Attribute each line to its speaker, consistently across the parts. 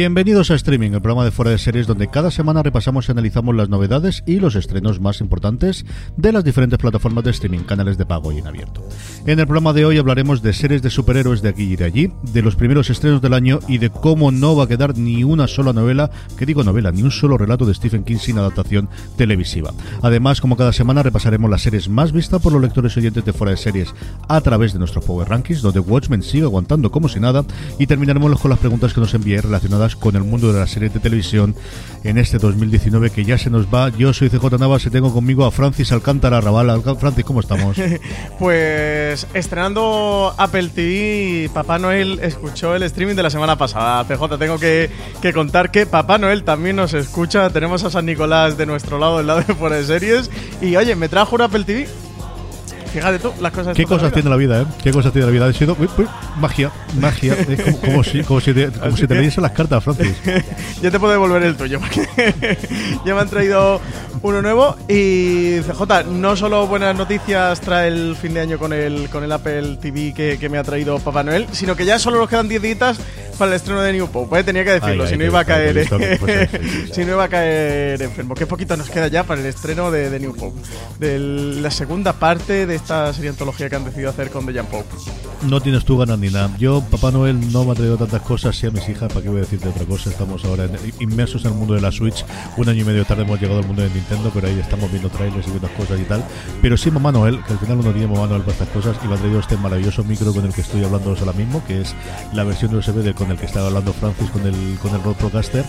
Speaker 1: Bienvenidos a Streaming, el programa de fuera de series donde cada semana repasamos y analizamos las novedades y los estrenos más importantes de las diferentes plataformas de streaming, canales de pago y en abierto. En el programa de hoy hablaremos de series de superhéroes de aquí y de allí, de los primeros estrenos del año y de cómo no va a quedar ni una sola novela, que digo novela, ni un solo relato de Stephen King sin adaptación televisiva. Además, como cada semana, repasaremos las series más vistas por los lectores oyentes de fuera de series a través de nuestro Power Rankings, donde Watchmen sigue aguantando como si nada, y terminaremos con las preguntas que nos envié relacionadas con el mundo de la serie de televisión en este 2019 que ya se nos va. Yo soy CJ Navas y tengo conmigo a Francis Alcántara Raval. Francis, ¿cómo estamos?
Speaker 2: pues estrenando Apple TV, Papá Noel escuchó el streaming de la semana pasada. CJ, tengo que, que contar que Papá Noel también nos escucha. Tenemos a San Nicolás de nuestro lado, del lado de fuera de series. Y oye, me trajo un Apple TV Fíjate tú, las cosas.
Speaker 1: ¿Qué cosas tiene la vida, eh? ¿Qué cosas tiene la vida? Ha sido magia, magia. Es como, si, como si te, como si te leyesen las cartas, Francis.
Speaker 2: ya te puedo devolver el tuyo, ya me han traído uno nuevo. Y CJ, no solo buenas noticias trae el fin de año con el, con el Apple TV que, que me ha traído Papá Noel, sino que ya solo nos quedan 10 días para el estreno de New Pope, ¿eh? tenía que decirlo, si no iba a caer, si no iba a caer enfermo. Qué poquito nos queda ya para el estreno de, New Pope, de la segunda parte de esta serie antología que han decidido hacer con The Young Pope.
Speaker 1: No tienes tú ganas ni nada. Yo, Papá Noel, no me ha traído tantas cosas, sí a mis hijas, ¿para qué voy a decirte otra cosa? Estamos ahora inmersos en el mundo de la Switch. Un año y medio tarde hemos llegado al mundo de Nintendo, pero ahí estamos viendo trailers y viendo cosas y tal. Pero sí, Mamá Noel, que al final uno tiene Mamá Noel para estas cosas, y me ha traído este maravilloso micro con el que estoy hablando ahora mismo, que es la versión de USB del con el que estaba hablando Francis con el, con el Rod Procaster.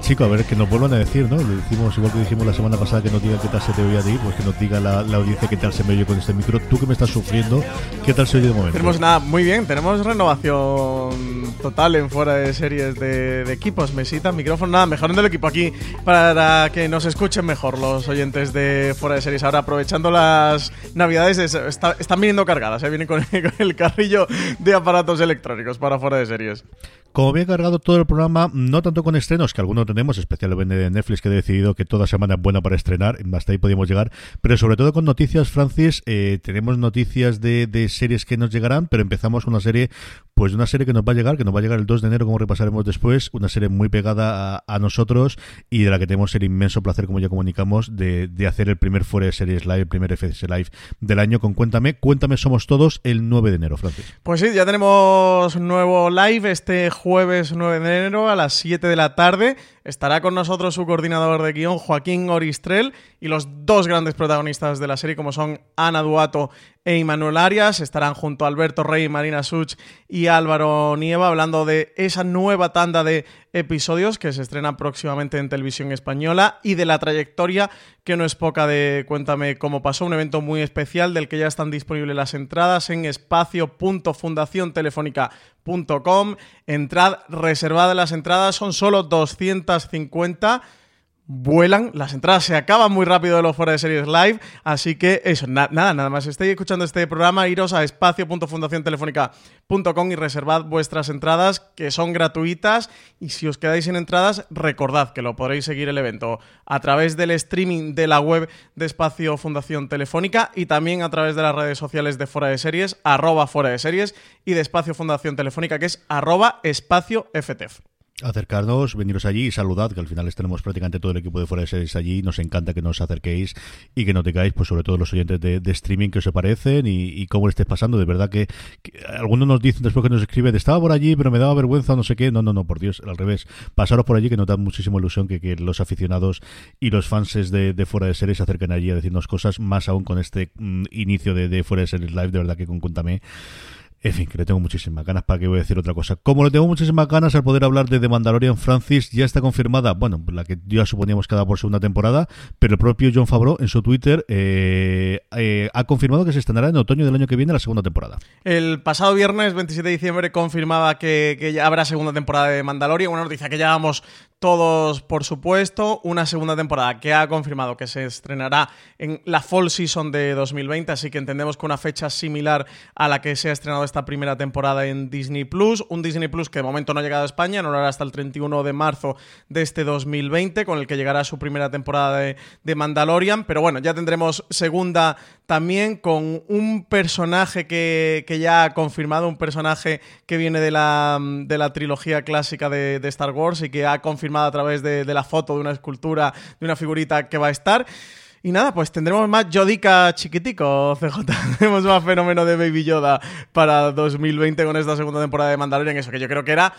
Speaker 1: Chico, a ver, que nos vuelvan a decir, ¿no? Le decimos, igual que dijimos la semana pasada, que nos diga qué tal se te oye a ti, pues que nos diga la, audiencia qué tal se me oye con este micro. Tú que me estás sufriendo, ¿qué tal se oye de momento?
Speaker 2: Tenemos nada, muy bien, tenemos renovación total en fuera de series de, equipos, mesita, micrófono, nada, mejorando el equipo aquí para que nos escuchen mejor los oyentes de fuera de series. Ahora, aprovechando las navidades, están viniendo cargadas, ¿eh? vienen con, con el carrillo de aparatos electrónicos para fuera de series.
Speaker 1: Como bien cargado todo el programa, no tanto con estrenos, que algunos tenemos, especialmente de Netflix, que ha decidido que toda semana es buena para estrenar, hasta ahí podemos llegar, pero sobre todo con noticias, Francis, eh, tenemos noticias de, series que nos llegarán, pero empezamos una serie, pues una serie que nos va a llegar, que nos va a llegar el 2 de enero, como repasaremos después, una serie muy pegada a, nosotros y de la que tenemos el inmenso placer, como ya comunicamos, de, hacer el primer Fuera de Series Live, el primer FS Live del año con Cuéntame. Cuéntame, somos todos el 9 de enero, Francis.
Speaker 2: Pues sí, ya tenemos un nuevo live este 9 de enero a las 7 de la tarde. Estará con nosotros su coordinador de guion, Joaquín Oristrel, y los dos grandes protagonistas de la serie, como son Ana Duato e Immanuel Arias, estarán junto a Alberto Rey, Marina Such y Álvaro Nieva, hablando de esa nueva tanda de episodios que se estrena próximamente en televisión española y de la trayectoria que no es poca de Cuéntame cómo pasó, un evento muy especial del que ya están disponibles las entradas en espacio.fundaciontelefónica.com. Entrad reservada las entradas, son solo 250 vuelan, las entradas se acaban muy rápido de los fuera de series live, así que eso, nada, nada más. Estéis escuchando este programa, iros a espacio.fundaciontelefónica.com y reservad vuestras entradas que son gratuitas y si os quedáis sin entradas, recordad que lo podréis seguir el evento a través del streaming de la web de Espacio Fundación Telefónica y también a través de las redes sociales de Fuera de Series, arroba Fuera de Series y de Espacio Fundación Telefónica que es arroba espacio FTF
Speaker 1: acercarnos, veniros allí y saludad, que al final tenemos prácticamente todo el equipo de fuera de series allí. Nos encanta que nos acerquéis y que no tengáis, pues sobre todo los oyentes de, streaming que os parecen y, cómo le estés pasando. De verdad que, algunos nos dicen después que nos escriben, estaba por allí, pero me daba vergüenza, no sé qué. No, no, no, por Dios, al revés. Pasaros por allí que nos da muchísima ilusión que, los aficionados y los fans de, fuera de series se acerquen allí a decirnos cosas, más aún con este mm, inicio de, de fuera de series live. De verdad que con Cuéntame en fin, que le tengo muchísimas ganas para que voy a decir otra cosa. Como le tengo muchísimas ganas al poder hablar de The Mandalorian Francis, ya está confirmada, bueno, la que ya suponíamos que por segunda temporada, pero el propio John Favreau en su Twitter eh, eh, ha confirmado que se estrenará en otoño del año que viene la segunda temporada.
Speaker 2: El pasado viernes 27 de diciembre confirmaba que, que ya habrá segunda temporada de Mandalorian, una noticia que ya vamos todos, por supuesto, una segunda temporada que ha confirmado que se estrenará en la fall season de 2020, así que entendemos que una fecha similar a la que se ha estrenado esta primera temporada en Disney Plus, un Disney Plus que de momento no ha llegado a España, no lo hará hasta el 31 de marzo de este 2020, con el que llegará su primera temporada de, Mandalorian, pero bueno, ya tendremos segunda también con un personaje que, ya ha confirmado, un personaje que viene de la, de la trilogía clásica de Star Wars y que ha confirmado a través de, la foto de una escultura, de una figurita que va a estar. Y nada, pues tendremos más Yodica chiquitico, CJ. Tenemos más fenómeno de Baby Yoda para 2020 con esta segunda temporada de Mandalorian. Eso que yo creo que era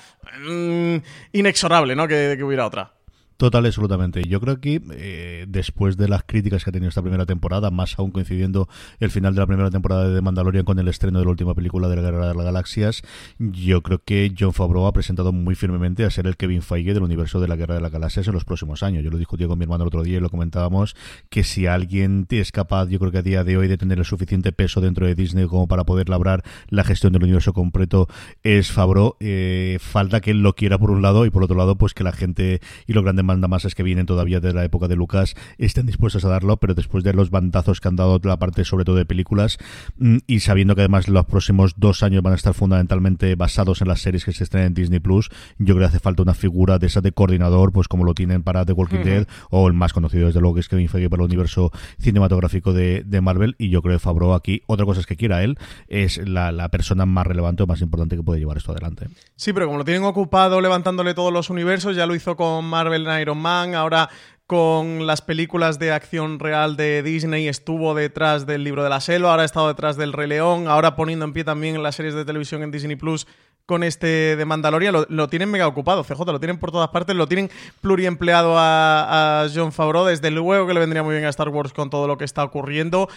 Speaker 2: mm, inexorable, ¿no? Que, que hubiera otra.
Speaker 1: Total, absolutamente. Yo creo que eh, después de las críticas que ha tenido esta primera temporada, más aún coincidiendo el final de la primera temporada de Mandalorian con el estreno de la última película de la Guerra de las Galaxias, yo creo que John Favreau ha presentado muy firmemente a ser el Kevin Feige del universo de la Guerra de las Galaxias en los próximos años. Yo lo discutí con mi hermano el otro día y lo comentábamos que si alguien es capaz, yo creo que a día de hoy, de tener el suficiente peso dentro de Disney como para poder labrar la gestión del universo completo es Favreau. Eh, falta que él lo quiera por un lado y por otro lado, pues que la gente y los grandes más es que vienen todavía de la época de Lucas estén dispuestos a darlo, pero después de los bandazos que han dado la parte sobre todo de películas mm, y sabiendo que además los próximos dos años van a estar fundamentalmente basados en las series que se estrenan en Disney Plus, yo creo que hace falta una figura de esa de coordinador, pues como lo tienen para The Walking Dead o el más conocido desde luego que es Kevin Feige para el universo cinematográfico de, Marvel y yo creo que Fabro aquí, otra cosa es que quiera él, es la, la persona más relevante o más importante que puede llevar esto adelante.
Speaker 2: Sí, pero como lo tienen ocupado levantándole todos los universos, ya lo hizo con Marvel Iron Man, ahora con las películas de acción real de Disney, estuvo detrás del libro de la selva, ahora ha estado detrás del Rey León, ahora poniendo en pie también las series de televisión en Disney Plus con este de Mandalorian, lo, tienen mega ocupado, CJ, lo tienen por todas partes, lo tienen pluriempleado a, a John Favreau, desde luego que le vendría muy bien a Star Wars con todo lo que está ocurriendo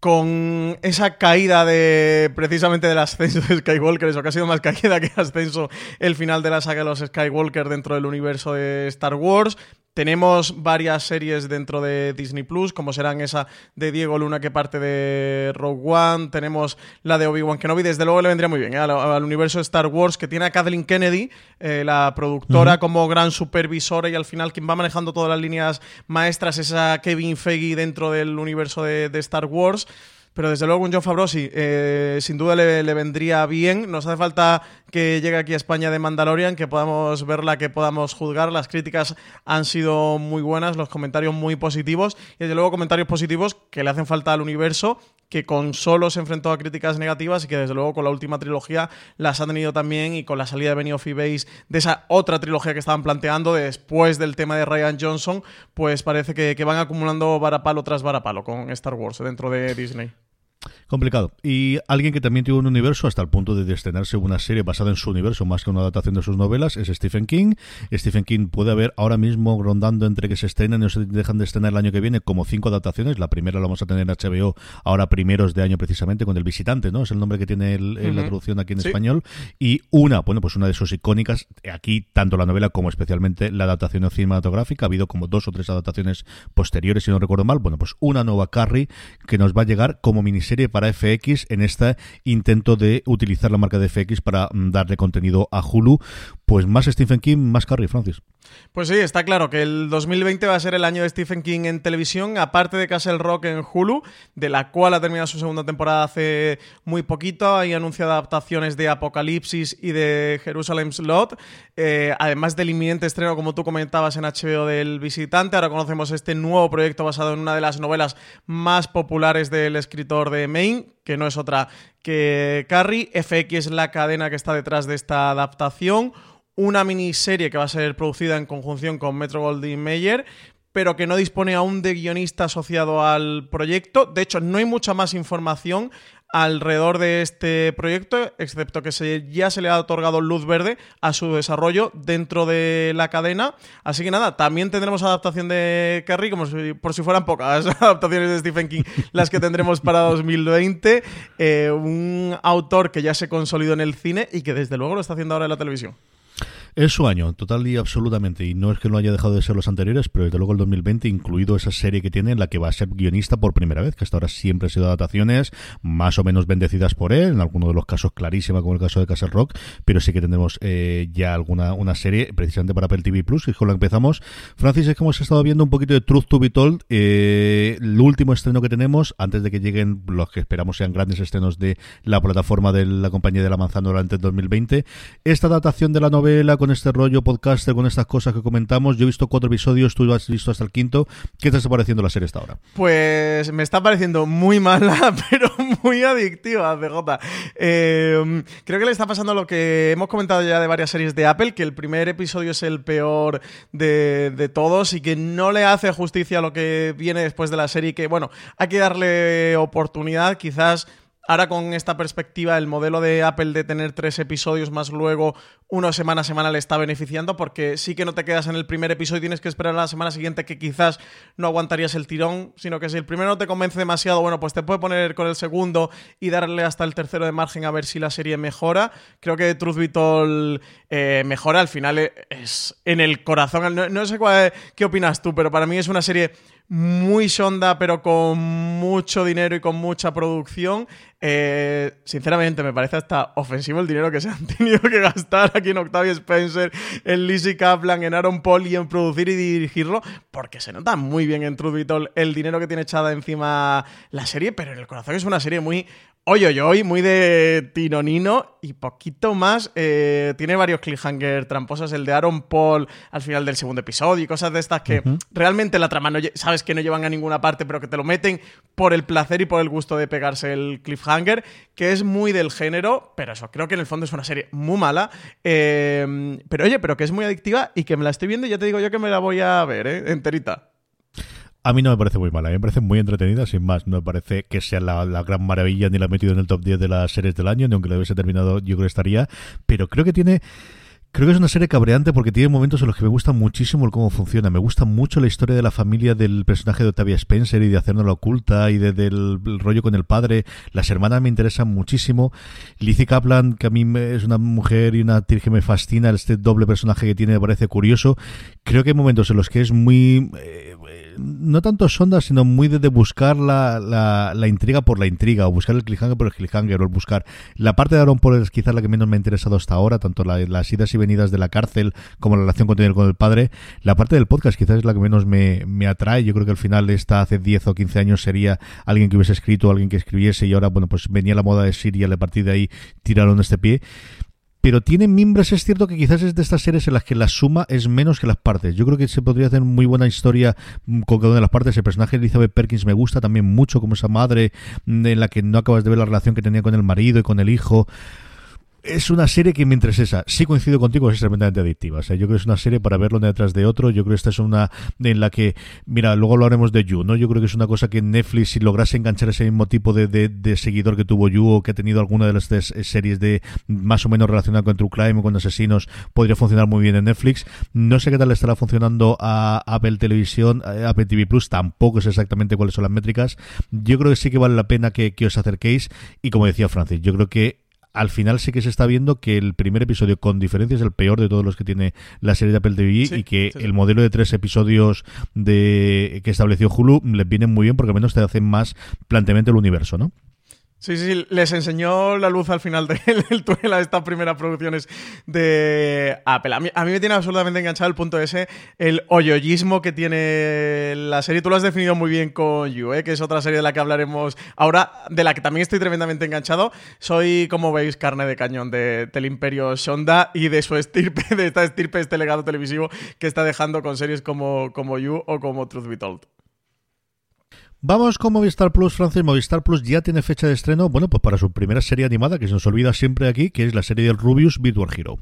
Speaker 2: con esa caída de precisamente del ascenso de Skywalker, eso que ha sido más caída que ascenso el final de la saga de los Skywalker dentro del universo de Star Wars. Tenemos varias series dentro de Disney Plus, como serán esa de Diego Luna que parte de Rogue One. Tenemos la de Obi-Wan Kenobi. Desde luego le vendría muy bien ¿eh? al, universo de Star Wars, que tiene a Kathleen Kennedy, eh, la productora, como gran supervisora y al final quien va manejando todas las líneas maestras es a Kevin Feige dentro del universo de Star Wars. Pero desde luego un John sí, eh, sin duda le, vendría bien. Nos hace falta que llegue aquí a España de Mandalorian, que podamos verla, que podamos juzgar. Las críticas han sido muy buenas, los comentarios muy positivos y desde luego comentarios positivos que le hacen falta al universo que con solo se enfrentó a críticas negativas y que desde luego con la última trilogía las ha tenido también y con la salida de Benny of Base de esa otra trilogía que estaban planteando después del tema de Ryan Johnson, pues parece que, que van acumulando varapalo tras varapalo con Star Wars dentro de Disney.
Speaker 1: Complicado. Y alguien que también tiene un universo hasta el punto de estrenarse una serie basada en su universo más que una adaptación de sus novelas es Stephen King. Stephen King puede haber ahora mismo rondando entre que se estrenan y no se dejan de estrenar el año que viene como cinco adaptaciones. La primera la vamos a tener en HBO ahora primeros de año precisamente con El Visitante, ¿no? Es el nombre que tiene la traducción aquí en español. Y una, bueno, pues una de sus icónicas, aquí tanto la novela como especialmente la adaptación cinematográfica. Ha habido como dos o tres adaptaciones posteriores, si no recuerdo mal. Bueno, pues una nueva Carrie que nos va a llegar como miniserie para FX en este intento de utilizar la marca de FX para mm, darle contenido a Hulu. Pues más Stephen King, más Carrie, Francis.
Speaker 2: Pues sí, está claro que el 2020 va a ser el año de Stephen King en televisión, aparte de Castle Rock en Hulu, de la cual ha terminado su segunda temporada hace muy poquito. Hay anunciado adaptaciones de Apocalipsis y de Jerusalem Slot, eh, además del inminente estreno, como tú comentabas, en HBO del Visitante. Ahora conocemos este nuevo proyecto basado en una de las novelas más populares del escritor de Maine, que no es otra que Carrie. FX es la cadena que está detrás de esta adaptación una miniserie que va a ser producida en conjunción con Metro Goldwyn Mayer, pero que no dispone aún de guionista asociado al proyecto. De hecho, no hay mucha más información alrededor de este proyecto, excepto que se, ya se le ha otorgado luz verde a su desarrollo dentro de la cadena. Así que nada, también tendremos adaptación de Carrie, como por si fueran pocas adaptaciones de Stephen King las que tendremos para 2020. Eh, un autor que ya se consolidó en el cine y que desde luego lo está haciendo ahora en la televisión.
Speaker 1: Es su año, total y absolutamente. Y no es que no haya dejado de ser los anteriores, pero desde luego el 2020, incluido esa serie que tiene en la que va a ser guionista por primera vez, que hasta ahora siempre ha sido adaptaciones más o menos bendecidas por él, en algunos de los casos clarísima, como el caso de Castle Rock, pero sí que tenemos eh, ya alguna una serie precisamente para Apple TV Plus, y con la que empezamos. Francis, es que hemos estado viendo un poquito de Truth to Be Told, eh, el último estreno que tenemos, antes de que lleguen los que esperamos sean grandes estrenos de la plataforma de la compañía de la manzana durante el 2020. Esta adaptación de la novela con este rollo podcaster, con estas cosas que comentamos. Yo he visto cuatro episodios, tú has visto hasta el quinto. ¿Qué te está pareciendo la serie hasta ahora?
Speaker 2: Pues me está pareciendo muy mala, pero muy adictiva, CJ. Eh, creo que le está pasando lo que hemos comentado ya de varias series de Apple, que el primer episodio es el peor de, de todos y que no le hace justicia a lo que viene después de la serie, que bueno, hay que darle oportunidad, quizás Ahora con esta perspectiva, el modelo de Apple de tener tres episodios más luego una semana a semana le está beneficiando porque sí que no te quedas en el primer episodio y tienes que esperar a la semana siguiente que quizás no aguantarías el tirón, sino que si el primero no te convence demasiado, bueno, pues te puede poner con el segundo y darle hasta el tercero de margen a ver si la serie mejora. Creo que Truth Be eh, mejora, al final es en el corazón. No, sé qué opinas tú, pero para mí es una serie muy sonda, pero con mucho dinero y con mucha producción. Eh, sinceramente, me parece hasta ofensivo el dinero que se han tenido que gastar aquí en Octavio Spencer, en Lizzie Kaplan, en Aaron Paul y en producir y dirigirlo, porque se nota muy bien en Truth el dinero que tiene echada encima la serie, pero en el corazón es una serie muy Oye, oye, oye, muy de Tinonino y poquito más. Eh, tiene varios cliffhanger tramposos. El de Aaron Paul al final del segundo episodio y cosas de estas que realmente la trama no, sabes que no llevan a ninguna parte, pero que te lo meten por el placer y por el gusto de pegarse el cliffhanger, que es muy del género, pero eso, creo que en el fondo es una serie muy mala. Eh, pero oye, pero que es muy adictiva y que me la estoy viendo y ya te digo yo que me la voy a ver, ¿eh? Enterita.
Speaker 1: A mí no me parece muy mala, a mí me parece muy entretenida, sin más. No me parece que sea la, gran maravilla ni la he metido en el top 10 de las series del año, ni aunque lo hubiese terminado, yo creo que estaría. Pero creo que tiene. Creo que es una serie cabreante porque tiene momentos en los que me gusta muchísimo el cómo funciona. Me gusta mucho la historia de la familia del personaje de Octavia Spencer y de la oculta y de, del rollo con el padre. Las hermanas me interesan muchísimo. Lizzie Kaplan, que a mí es una mujer y una actriz que me fascina, este doble personaje que tiene me parece curioso. Creo que hay momentos en los que es muy... Eh, no tanto sonda, sino muy de, buscar la, la, intriga por la intriga, o buscar el cliffhanger por el cliffhanger, o buscar la parte de Aaron Paul es quizás la que menos me ha interesado hasta ahora, tanto las idas y venidas de la cárcel como la relación con el, con el padre. La parte del podcast quizás es la que menos me, me atrae. Yo creo que al final esta hace 10 o 15 años sería alguien que hubiese escrito, alguien que escribiese, y ahora, bueno, pues venía la moda de Siria, a partir de ahí tiraron este pie pero tiene mimbres, es cierto que quizás es de estas series en las que la suma es menos que las partes. Yo creo que se podría hacer muy buena historia mm, con cada una de las partes. El personaje de Elizabeth Perkins me gusta también mucho como esa madre mm, en la que no acabas de ver la relación que tenía con el marido y con el hijo es una serie que mientras esa, sí coincido contigo, es tremendamente adictiva. O sea, yo creo que es una serie para verlo detrás de otro. Yo creo que esta es una en la que, mira, luego lo haremos de You, ¿no? Yo creo que es una cosa que Netflix, si lograse enganchar ese mismo tipo de, de, seguidor que tuvo You o que ha tenido alguna de las tres series de más o menos relacionada con True Crime o con asesinos, podría funcionar muy bien en Netflix. No sé qué tal estará funcionando a Apple Televisión, Apple TV Plus, tampoco sé exactamente cuáles son las métricas. Yo creo que sí que vale la pena que, que os acerquéis. Y como decía Francis, yo creo que al final sí que se está viendo que el primer episodio con diferencia es el peor de todos los que tiene la serie de Apple TV y que el modelo de tres episodios de que estableció Hulu les viene muy bien porque al menos te hacen más planteamiento el universo, ¿no?
Speaker 2: Sí, sí, les enseñó la luz al final del túnel a estas primeras producciones de Apple. A mí, a mí, me tiene absolutamente enganchado el punto ese, el hoyoyismo que tiene la serie. Tú lo has definido muy bien con You, ¿eh? que es otra serie de la que hablaremos ahora, de la que también estoy tremendamente enganchado. Soy, como veis, carne de cañón de, del imperio Shonda y de su estirpe, de esta estirpe, este legado televisivo que está dejando con series como, como You o como Truth Be Told.
Speaker 1: Vamos con Movistar Plus, Francis. Movistar Plus ya tiene fecha de estreno, bueno, pues para su primera serie animada, que se nos olvida siempre aquí, que es la serie del Rubius Virtual Hero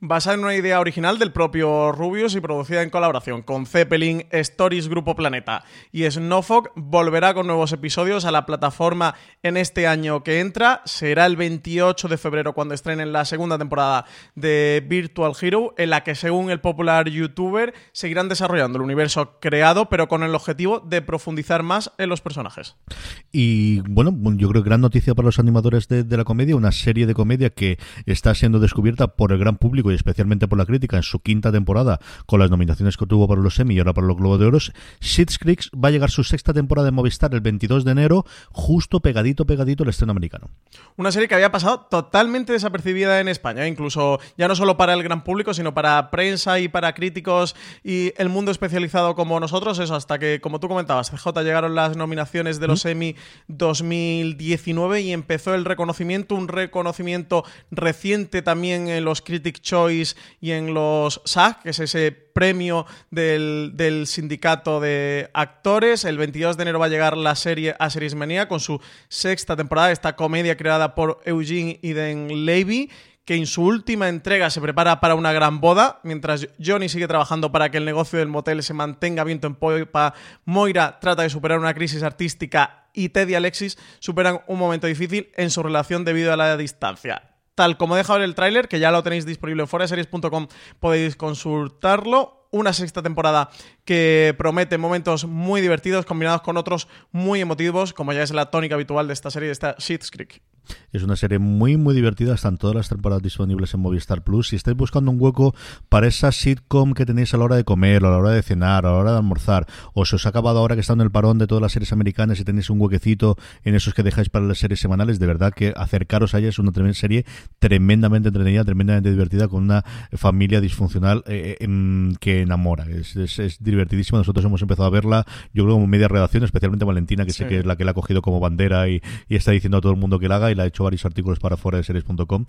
Speaker 2: basada en una idea original del propio Rubius y producida en colaboración con Zeppelin, Stories Grupo Planeta y Snowfog, volverá con nuevos episodios a la plataforma en este año que entra. Será el 28 de febrero cuando estrenen la segunda temporada de Virtual Hero, en la que según el popular youtuber seguirán desarrollando el universo creado, pero con el objetivo de profundizar más en los personajes.
Speaker 1: Y bueno, yo creo que gran noticia para los animadores de, de la comedia, una serie de comedia que está siendo descubierta por el gran público y especialmente por la crítica en su quinta temporada con las nominaciones que tuvo para los Emmy y ahora para los Globos de Oro. Schitt's Creek va a llegar su sexta temporada de Movistar el 22 de enero, justo pegadito, pegadito el estreno americano.
Speaker 2: Una serie que había pasado totalmente desapercibida en España, incluso ya no solo para el gran público, sino para prensa y para críticos y el mundo especializado como nosotros. Eso, hasta que, como tú comentabas, CJ llegaron las nominaciones de los Emmy 2019 y empezó el reconocimiento, un reconocimiento reciente también en los Critic Choice y en los SAG, que es ese premio del, sindicato de actores. El 22 de enero va a llegar la serie A Series Manía con su sexta temporada, esta comedia creada por Eugene Eden Levy que en su última entrega se prepara para una gran boda, mientras Johnny sigue trabajando para que el negocio del motel se mantenga viento en popa, Moira trata de superar una crisis artística y Ted y Alexis superan un momento difícil en su relación debido a la distancia tal como deja ver el tráiler, que ya lo tenéis disponible en foreseries.com, podéis consultarlo. Una sexta temporada que promete momentos muy divertidos combinados con otros muy emotivos, como ya es la tónica habitual de esta serie, de esta Sheets Creek.
Speaker 1: Es una serie muy, muy divertida. Están todas las temporadas disponibles en Movistar Plus. Si estáis buscando un hueco para esa sitcom que tenéis a la hora de comer, a la hora de cenar, a la hora de almorzar, o se os ha acabado ahora que está en el parón de todas las series americanas y tenéis un huequecito en esos que dejáis para las series semanales, de verdad que acercaros a ella es una serie tremendamente entretenida, tremendamente divertida, con una familia disfuncional eh, eh, que enamora. Es, es, divertidísima. Nosotros hemos empezado a verla, yo creo, como media redacción, especialmente Valentina, que sé que es la que la ha cogido como bandera y, y está diciendo a todo el mundo que la haga ha hecho varios artículos para fuera de series.com.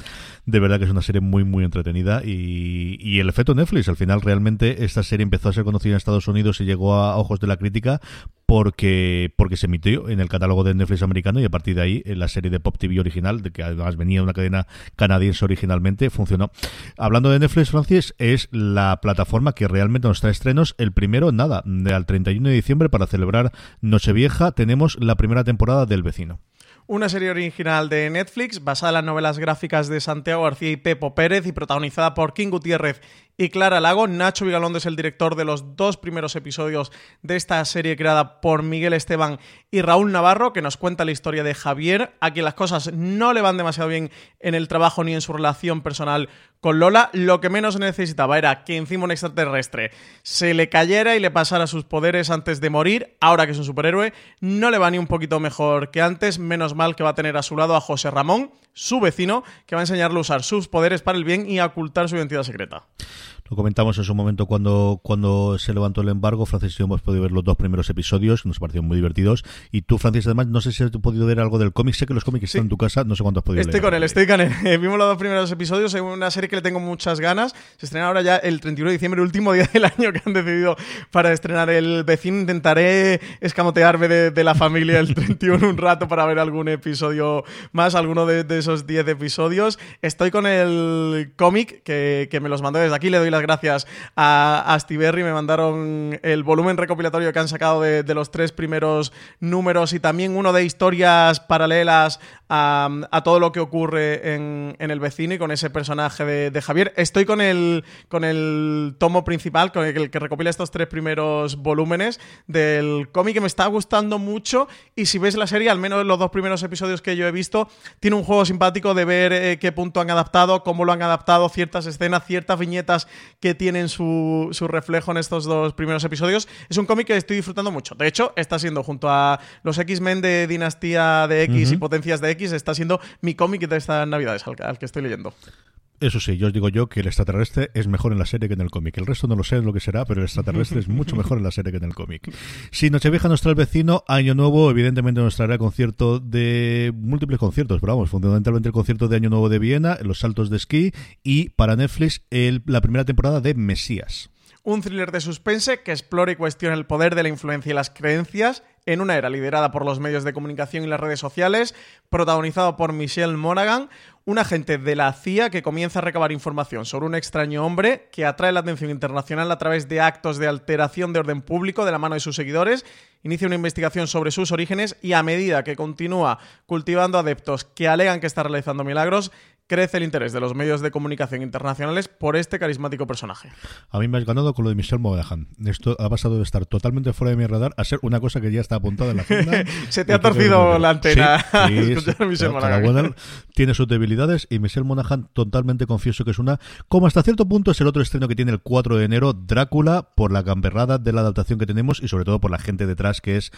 Speaker 1: De verdad que es una serie muy, muy entretenida. Y, y, el efecto Netflix, al final, realmente esta serie empezó a ser conocida en Estados Unidos y llegó a ojos de la crítica porque, porque se emitió en el catálogo de Netflix americano y a partir de ahí la serie de Pop TV original, de que además venía de una cadena canadiense originalmente, funcionó. Hablando de Netflix, Francis, es la plataforma que realmente nos trae estrenos. El primero, nada, al 31 de diciembre para celebrar Nochevieja, tenemos la primera temporada del vecino
Speaker 2: una serie original de Netflix basada en las novelas gráficas de Santiago García y Pepo Pérez y protagonizada por King Gutiérrez y Clara Lago. Nacho Vigalondo es el director de los dos primeros episodios de esta serie creada por Miguel Esteban y Raúl Navarro, que nos cuenta la historia de Javier, a quien las cosas no le van demasiado bien en el trabajo ni en su relación personal con Lola. Lo que menos necesitaba era que encima un extraterrestre se le cayera y le pasara sus poderes antes de morir. Ahora que es un superhéroe, no le va ni un poquito mejor que antes. Menos mal que va a tener a su lado a José Ramón, su vecino, que va a enseñarle a usar sus poderes para el bien y a ocultar su identidad secreta.
Speaker 1: Lo comentamos en su momento cuando, cuando se levantó el embargo. Francis y yo hemos podido ver los dos primeros episodios, que nos parecieron muy divertidos. Y tú, Francis, además, no sé si has podido ver algo del cómic. Sé que los cómics están en tu casa, no sé cuánto has podido
Speaker 2: estoy
Speaker 1: Con
Speaker 2: él, estoy con él, Vimos los dos primeros episodios. Es una serie que le tengo muchas ganas. Se estrena ahora ya el 31 de diciembre, último día del año que han decidido para estrenar el vecino. Intentaré escamotearme de, la familia el 31 un rato para ver algún episodio más, alguno de, esos 10 episodios. Estoy con el cómic que, que me los mandó desde aquí. Le doy gracias a, a Me mandaron el volumen recopilatorio que han sacado de, los tres primeros números y también uno de historias paralelas a, todo lo que ocurre en, el vecino y con ese personaje de, Javier. Estoy con el, con el tomo principal, con el que recopila estos tres primeros volúmenes del cómic que me está gustando mucho y si ves la serie, al menos los dos primeros episodios que yo he visto, tiene un juego simpático de ver eh, qué punto han adaptado, cómo lo han adaptado, ciertas escenas, ciertas viñetas que tienen su, su reflejo en estos dos primeros episodios. Es un cómic que estoy disfrutando mucho. De hecho, está siendo junto a los X-Men de Dinastía de X y Potencias de X, está siendo mi cómic de estas navidades al que estoy leyendo.
Speaker 1: Eso sí, yo os digo yo que el extraterrestre es mejor en la serie que en el cómic. El resto no lo sé lo que será, pero el extraterrestre es mucho mejor en la serie que en el cómic. Si Nochevieja nos trae el vecino, Año Nuevo evidentemente nos traerá concierto de múltiples conciertos, pero vamos, fundamentalmente el concierto de Año Nuevo de Viena, los saltos de esquí y para Netflix la primera temporada de Mesías.
Speaker 2: Un thriller de suspense que explora y cuestiona el poder de la influencia y las creencias en una era liderada por los medios de comunicación y las redes sociales, protagonizado por Michelle Monaghan, un agente de la CIA que comienza a recabar información sobre un extraño hombre que atrae la atención internacional a través de actos de alteración de orden público de la mano de sus seguidores, inicia una investigación sobre sus orígenes y a medida que continúa cultivando adeptos que alegan que está realizando milagros, crece el interés de los medios de comunicación internacionales por este carismático personaje.
Speaker 1: A mí me has ganado con lo de Michelle Monaghan. Esto ha pasado de estar totalmente fuera de mi radar a ser una cosa que ya está apuntada en la agenda.
Speaker 2: Se te ha torcido la antena.
Speaker 1: Sí, Michelle tiene sus debilidades y Michelle Monaghan totalmente confieso que es una, como hasta cierto punto es el otro estreno que tiene el 4 de enero, Drácula, por la camperrada de la adaptación que tenemos y sobre todo por la gente detrás que es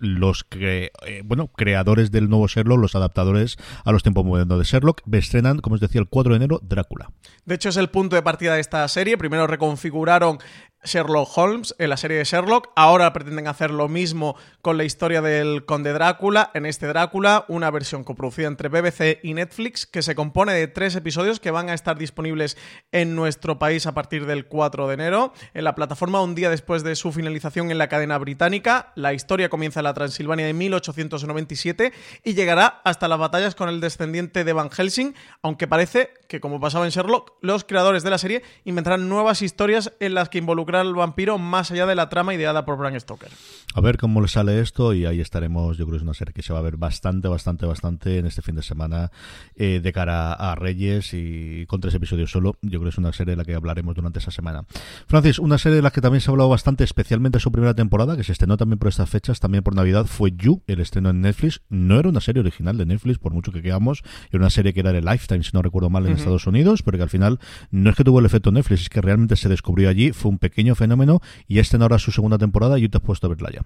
Speaker 1: y los que, eh, bueno, creadores del nuevo Sherlock, los adaptadores a los tiempos modernos de Sherlock estrenan, como os decía, el 4 de enero, Drácula.
Speaker 2: De hecho, es el punto de partida de esta serie. Primero reconfiguraron Sherlock Holmes en la serie de Sherlock. Ahora pretenden hacer lo mismo con la historia del Conde Drácula. En este Drácula, una versión coproducida entre BBC y Netflix que se compone de tres episodios que van a estar disponibles en nuestro país a partir del 4 de enero. En la plataforma, un día después de su finalización en la cadena británica, la historia comienza en la Transilvania de 1897 y llegará hasta las batallas con el descendiente de Van Helsing, aunque parece que, como pasaba en Sherlock, los creadores de la serie inventarán nuevas historias en las que involucran al vampiro más allá de la trama ideada por Bram Stoker.
Speaker 1: A ver cómo le sale esto y ahí estaremos. Yo creo que es una serie que se va a ver bastante, bastante, bastante en este fin de semana eh, de cara a Reyes y con tres episodios solo. Yo creo que es una serie de la que hablaremos durante esa semana. Francis, una serie de la que también se ha hablado bastante, especialmente su primera temporada, que se estrenó también por estas fechas, también por Navidad, fue You, el estreno en Netflix. No era una serie original de Netflix, por mucho que quedamos. Era una serie que era de Lifetime, si no recuerdo mal, en Estados Unidos, pero que al final no es que tuvo el efecto Netflix, es que realmente se descubrió allí. Fue un pequeño fenómeno y este ahora su segunda temporada y tú te has puesto a verla ya.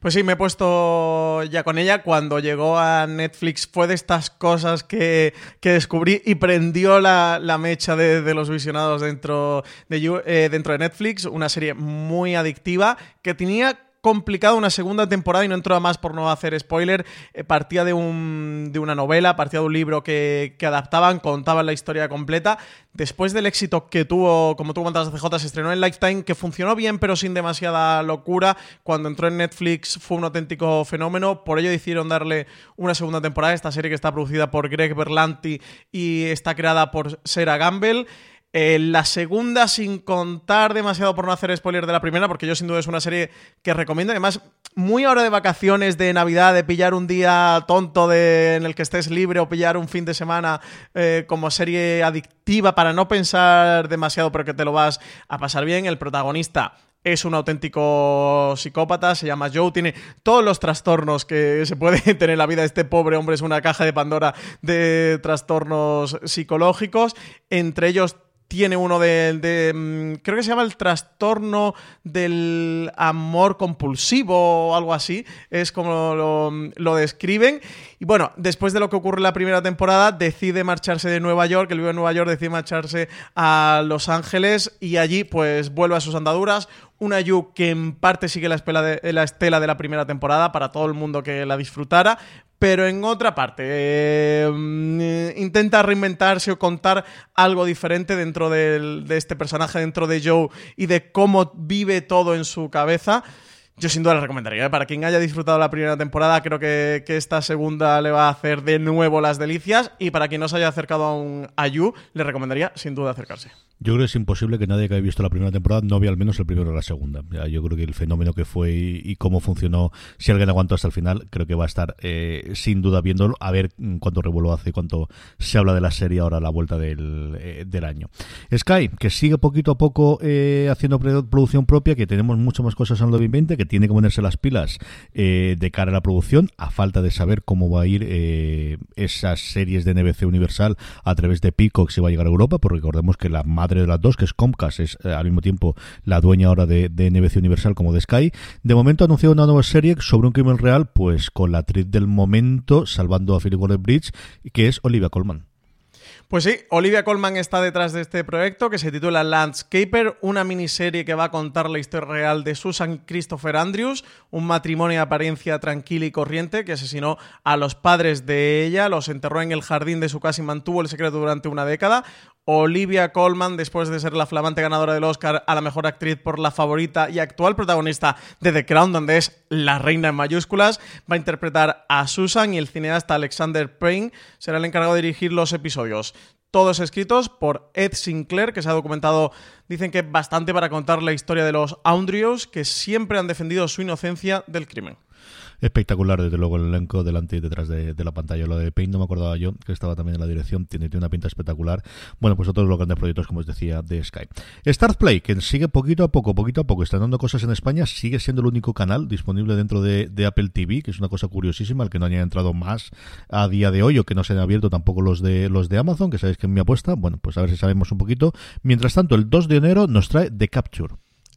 Speaker 2: Pues sí, me he puesto ya con ella. Cuando llegó a Netflix fue de estas cosas que, descubrí y prendió la, mecha de, los visionados dentro de, eh, dentro de Netflix. Una serie muy adictiva que tenía complicado una segunda temporada y no entro a más por no hacer spoiler. Eh, partía de, un, de, una novela, partía de un libro que, adaptaban, contaban la historia completa. Después del éxito que tuvo, como tú comentabas, CJ, se estrenó en Lifetime, que funcionó bien pero sin demasiada locura. Cuando entró en Netflix fue un auténtico fenómeno. Por ello decidieron darle una segunda temporada. Esta serie que está producida por Greg Berlanti y está creada por Sarah Gamble. Eh, la segunda, sin contar demasiado por no hacer spoiler de la primera, porque yo sin duda es una serie que recomiendo. Además, muy ahora de vacaciones, de Navidad, de pillar un día tonto en el que estés libre o pillar un fin de semana eh, como serie adictiva para no pensar demasiado, pero que te lo vas a pasar bien. El protagonista es un auténtico psicópata, se llama Joe, tiene todos los trastornos que se puede tener en la vida. Este pobre hombre es una caja de Pandora de trastornos psicológicos, entre ellos tiene uno de, mm, creo que se llama el trastorno del amor compulsivo o algo así, es como lo, describen. Y bueno, después de lo que ocurre en la primera temporada, decide marcharse de Nueva York, él vive en Nueva York, decide marcharse a Los Ángeles y allí pues vuelve a sus andaduras. Una Yu que en parte sigue la, la estela de la primera temporada para todo el mundo que la disfrutara, pero en otra parte eh, intenta reinventarse o contar algo diferente dentro de este personaje, dentro de Joe y de cómo vive todo en su cabeza. Yo sin duda le recomendaría. ¿eh? Para quien haya disfrutado la primera temporada, creo que, esta segunda le va a hacer de nuevo las delicias. Y para quien no se haya acercado a un Ayu, le recomendaría sin duda acercarse.
Speaker 1: Yo creo que es imposible que nadie que haya visto la primera temporada no vea al menos el primero o la segunda. yo creo que el fenómeno que fue y, cómo funcionó, si alguien aguantó hasta el final, creo que va a estar eh, sin duda viéndolo, a ver cuánto revuelo hace, cuánto se habla de la serie ahora a la vuelta del, eh, año. Sky, que sigue poquito a poco haciendo producción propia, que tenemos muchas más cosas en el 2020, que tiene que ponerse las pilas eh, de cara a la producción, a falta de saber cómo va a ir eh, esas series de NBC Universal a través de Peacock si va a llegar a Europa, porque recordemos que la madre de las dos, que es Comcast, es eh, al mismo tiempo la dueña ahora de, NBC Universal como de Sky. De momento ha anunciado una nueva serie sobre un crimen real, pues con la actriz del momento, salvando a Philip Waller-Bridge, que es Olivia Colman.
Speaker 2: Pues sí, Olivia Colman está detrás de este proyecto que se titula Landscaper, una miniserie que va a contar la historia real de Susan Christopher Andrews, un matrimonio de apariencia tranquila y corriente que asesinó a los padres de ella, los enterró en el jardín de su casa y mantuvo el secreto durante una década. Olivia Colman, después de ser la flamante ganadora del Oscar a la mejor actriz por la favorita y actual protagonista de The Crown, donde es la reina en mayúsculas, va a interpretar a Susan y el cineasta Alexander Payne será el encargado de dirigir los episodios. Todos escritos por Ed Sinclair, que se ha documentado, dicen que bastante para contar la historia de los Andrews, que siempre han defendido su inocencia del crimen
Speaker 1: espectacular, desde luego, el elenco delante y detrás de, la pantalla. Lo de Paint no me acordaba yo, que estaba también en la dirección, tiene, tiene una pinta espectacular. Bueno, pues otros los grandes proyectos, como os decía, de Sky. Start Play, que sigue poquito a poco, poquito a poco, está dando cosas en España, sigue siendo el único canal disponible dentro de, Apple TV, que es una cosa curiosísima, el que no haya entrado más a día de hoy o que no se hayan abierto tampoco los de los de Amazon, que sabéis que es mi apuesta. Bueno, pues a ver si sabemos un poquito. Mientras tanto, el 2 de enero nos trae The Capture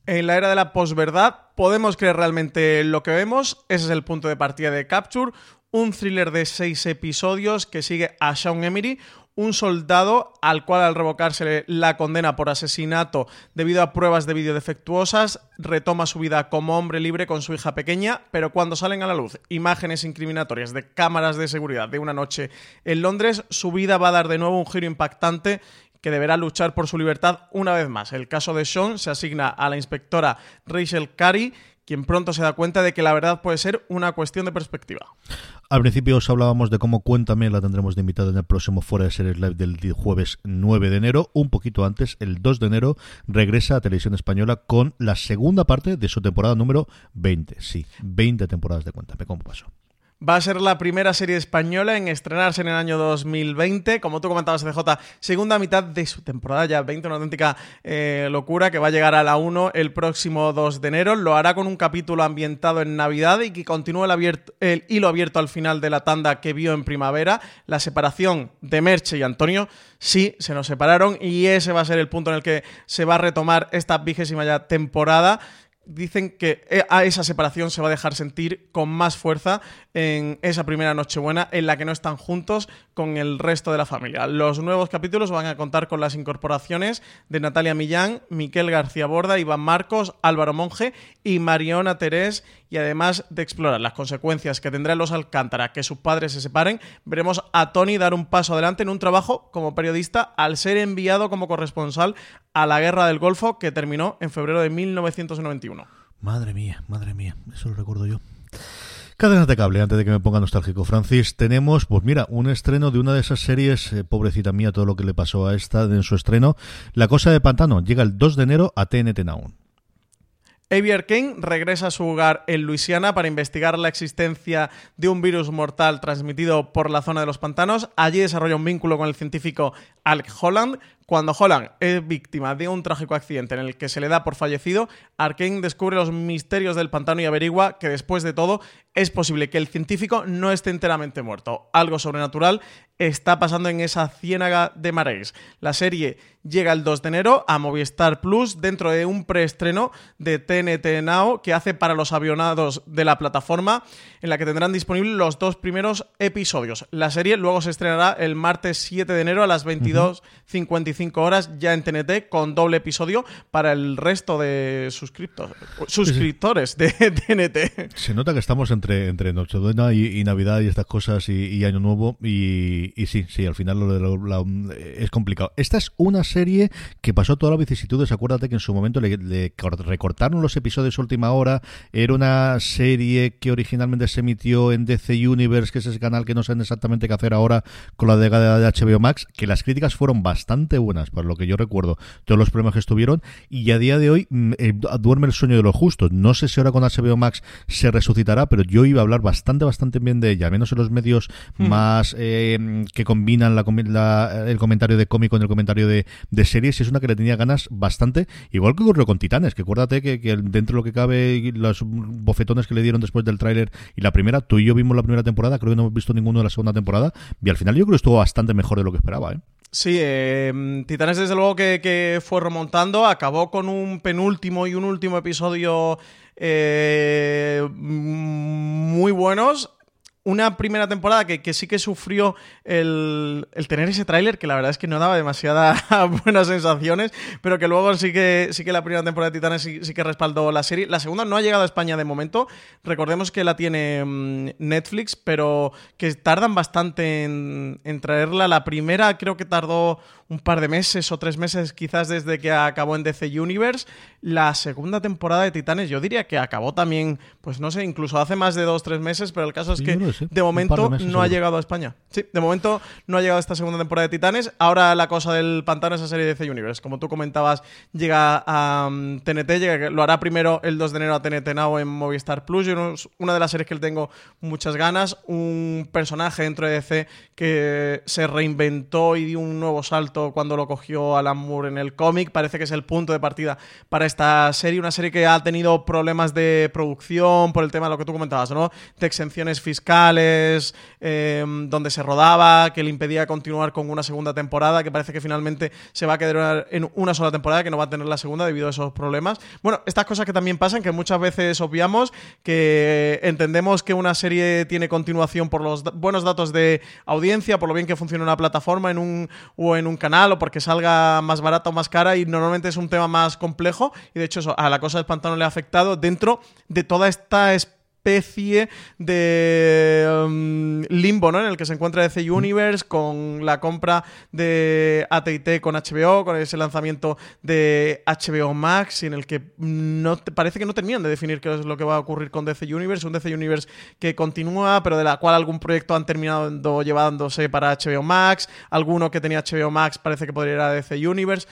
Speaker 2: en la era de la posverdad, podemos creer realmente lo que vemos. Ese es el punto de partida de Capture, un thriller de seis episodios que sigue a Sean Emery, un soldado al cual al revocarse la condena por asesinato debido a pruebas de vídeo defectuosas, retoma su vida como hombre libre con su hija pequeña, pero cuando salen a la luz imágenes incriminatorias de cámaras de seguridad de una noche en Londres, su vida va a dar de nuevo un giro impactante que deberá luchar por su libertad una vez más. El caso de Sean se asigna a la inspectora Rachel Carey, quien pronto se da cuenta de que la verdad puede ser una cuestión de perspectiva.
Speaker 1: Al principio os hablábamos de cómo Cuéntame la tendremos de invitado en el próximo Fuera de Series Live del jueves 9 de enero. Un poquito antes, el 2 de enero, regresa a Televisión Española con la segunda parte de su temporada número 20. Sí, 20 temporadas de Cuéntame. ¿Cómo pasó?
Speaker 2: Va a ser la primera serie española en estrenarse en el año 2020. Como tú comentabas, CJ, segunda mitad de su temporada ya 20, una auténtica eh, locura que va a llegar a la 1 el próximo 2 de enero. Lo hará con un capítulo ambientado en Navidad y que continúa el, el hilo abierto al final de la tanda que vio en primavera. La separación de Merche y Antonio, sí, se nos separaron y ese va a ser el punto en el que se va a retomar esta vigésima ya temporada dicen que eh, a esa separación se va a dejar sentir con más fuerza en esa primera Nochebuena en la que no están juntos con el resto de la familia. Los nuevos capítulos van a contar con las incorporaciones de Natalia Millán, Miquel García Borda, Iván Marcos, Álvaro Monge y Mariona Terés y además de explorar las consecuencias que tendrán los Alcántara que sus padres se separen, veremos a Tony dar un paso adelante en un trabajo como periodista al ser enviado como corresponsal a la Guerra del Golfo que terminó en febrero de 1991.
Speaker 1: Madre mía, madre mía, eso lo recuerdo yo. Cadenas de cable, antes de que me ponga nostálgico, Francis, tenemos, pues mira, un estreno de una de esas series, eh, pobrecita mía, todo lo que le pasó a esta en su estreno. La Cosa de Pantano llega el 2 de enero a TNT Now.
Speaker 2: Avier King regresa a su hogar en Luisiana para investigar la existencia de un virus mortal transmitido por la zona de los pantanos. Allí desarrolla un vínculo con el científico Alec Holland. Cuando Holland es víctima de un trágico accidente en el que se le da por fallecido, Arkane descubre los misterios del pantano y averigua que después de todo es posible que el científico no esté enteramente muerto. Algo sobrenatural está pasando en esa ciénaga de mareis. La serie llega el 2 de enero a Movistar Plus dentro de un preestreno de TNT Now que hace para los avionados de la plataforma en la que tendrán disponibles los dos primeros episodios. La serie luego se estrenará el martes 7 de enero a las 22.55 horas ya en TNT con doble episodio para el resto de suscriptores de TNT.
Speaker 1: Se nota que estamos entre entre, Nochebuena y, Navidad y estas cosas y, Año Nuevo y, sí, sí, al final lo, es complicado. Esta es una serie que pasó todas las vicisitudes, acuérdate que en su momento le, recortaron los episodios última hora, era una serie que originalmente se emitió en DC Universe, que es ese canal que no saben exactamente qué hacer ahora con la llegada de HBO Max, que las críticas fueron bastante buenas, para lo que yo recuerdo, todos los problemas que estuvieron, y a día de hoy mm, eh, duerme el sueño de los justos. No sé si ahora con HBO Max se resucitará, pero yo iba a hablar bastante, bastante bien de ella, menos en los medios hmm. más eh, que combinan la, el comentario de cómic con el comentario de, de series, y es una que le tenía ganas bastante, igual que ocurrió con Titanes, que acuérdate que, que dentro de lo que cabe, los bofetones que le dieron después del tráiler y la primera, tú y yo vimos la primera temporada, creo que no hemos visto ninguno de la segunda temporada, y al final yo creo que estuvo bastante mejor de lo que esperaba, ¿eh?
Speaker 2: Sí, eh, Titanes desde luego que, fue remontando, acabó con un penúltimo y un último episodio eh, muy buenos una primera temporada que, sí que sufrió el, tener ese tráiler, que la verdad es que no daba demasiadas buenas sensaciones, pero que luego sí que, sí que la primera temporada de Titanes sí, que respaldó la serie. La segunda no ha llegado a España de momento. Recordemos que la tiene mm, Netflix, pero que tardan bastante en, en traerla. La primera creo que tardó un par de meses o tres meses quizás desde que acabó en DC Universe. La segunda temporada de Titanes yo diría que acabó también, pues no sé, incluso hace más de dos, tres meses, pero el caso es que de momento no ha llegado a España. Sí, de momento no ha llegado esta segunda temporada de Titanes. Ahora la cosa del pantano es esa serie de DC Universe. Como tú comentabas, llega a TNT, mm, llega, lo hará primero el 2 de enero a TNT Now en Movistar Plus. Yo, una de las series que le tengo muchas ganas. Un personaje dentro de DC que se reinventó y dio un nuevo salto cuando lo cogió Alan Moore en el cómic. Parece que es el punto de partida para esta serie. Una serie que ha tenido problemas de producción por el tema de lo que tú comentabas, ¿no? De exenciones fiscales, em, donde se rodaba, que le impedía continuar con una segunda temporada, que parece que finalmente se va a quedar en una sola temporada, que no va a tener la segunda debido a esos problemas. Bueno, estas cosas que también pasan, que muchas veces obviamos, que entendemos que una serie tiene continuación por los buenos datos de audiencia, por lo bien que funciona una plataforma en un, o en un canal canal o porque salga más barata o más cara y normalmente es un tema más complejo y de hecho eso, a la cosa del pantano le ha afectado dentro de toda esta especie de um, limbo, ¿no? En el que se encuentra DC Universe con la compra de AT&T con HBO, con ese lanzamiento de HBO Max, en el que no parece que no terminan de definir qué es lo que va a ocurrir con DC Universe, un DC Universe que continúa, pero de la cual algún proyecto han terminado llevándose para HBO Max, alguno que tenía HBO Max parece que podría ir a DC Universe.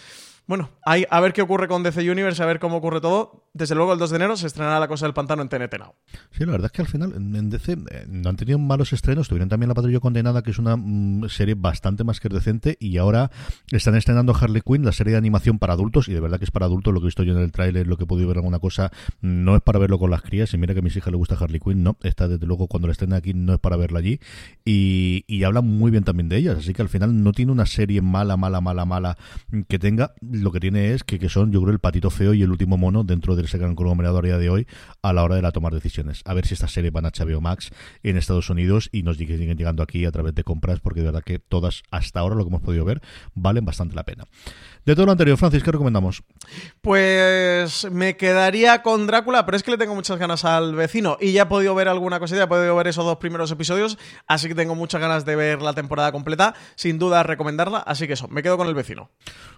Speaker 2: Bueno, hay, a ver qué ocurre con DC Universe, a ver cómo ocurre todo. Desde luego, el 2 de enero se estrenará La Cosa del Pantano en TNT Now.
Speaker 1: Sí, la verdad es que al final en DC eh, no han tenido malos estrenos. Tuvieron también La Patrulla Condenada, que es una mm, serie bastante más que decente. Y ahora están estrenando Harley Quinn, la serie de animación para adultos. Y de verdad que es para adultos. Lo que he visto yo en el tráiler, lo que he podido ver alguna cosa, no es para verlo con las crías. Y mira que a mis hijas les gusta Harley Quinn, no. Esta, desde luego, cuando la estrenen aquí, no es para verla allí. Y, y hablan muy bien también de ellas. Así que al final no tiene una serie mala, mala, mala, mala que tenga. Lo que tiene es que que, son, yo creo, el patito feo y el último mono dentro de ese gran conglomerado a día de hoy a la hora de la tomar decisiones. A ver si esta serie van a HBO Max en Estados Unidos y nos siguen llegando aquí a través de compras, porque de verdad que todas, hasta ahora, lo que hemos podido ver, valen bastante la pena. De todo lo anterior, Francis, ¿qué recomendamos?
Speaker 2: Pues me quedaría con Drácula, pero es que le tengo muchas ganas al vecino y ya he podido ver alguna cosita, he podido ver esos dos primeros episodios, así que tengo muchas ganas de ver la temporada completa, sin duda recomendarla, así que eso, me quedo con el vecino.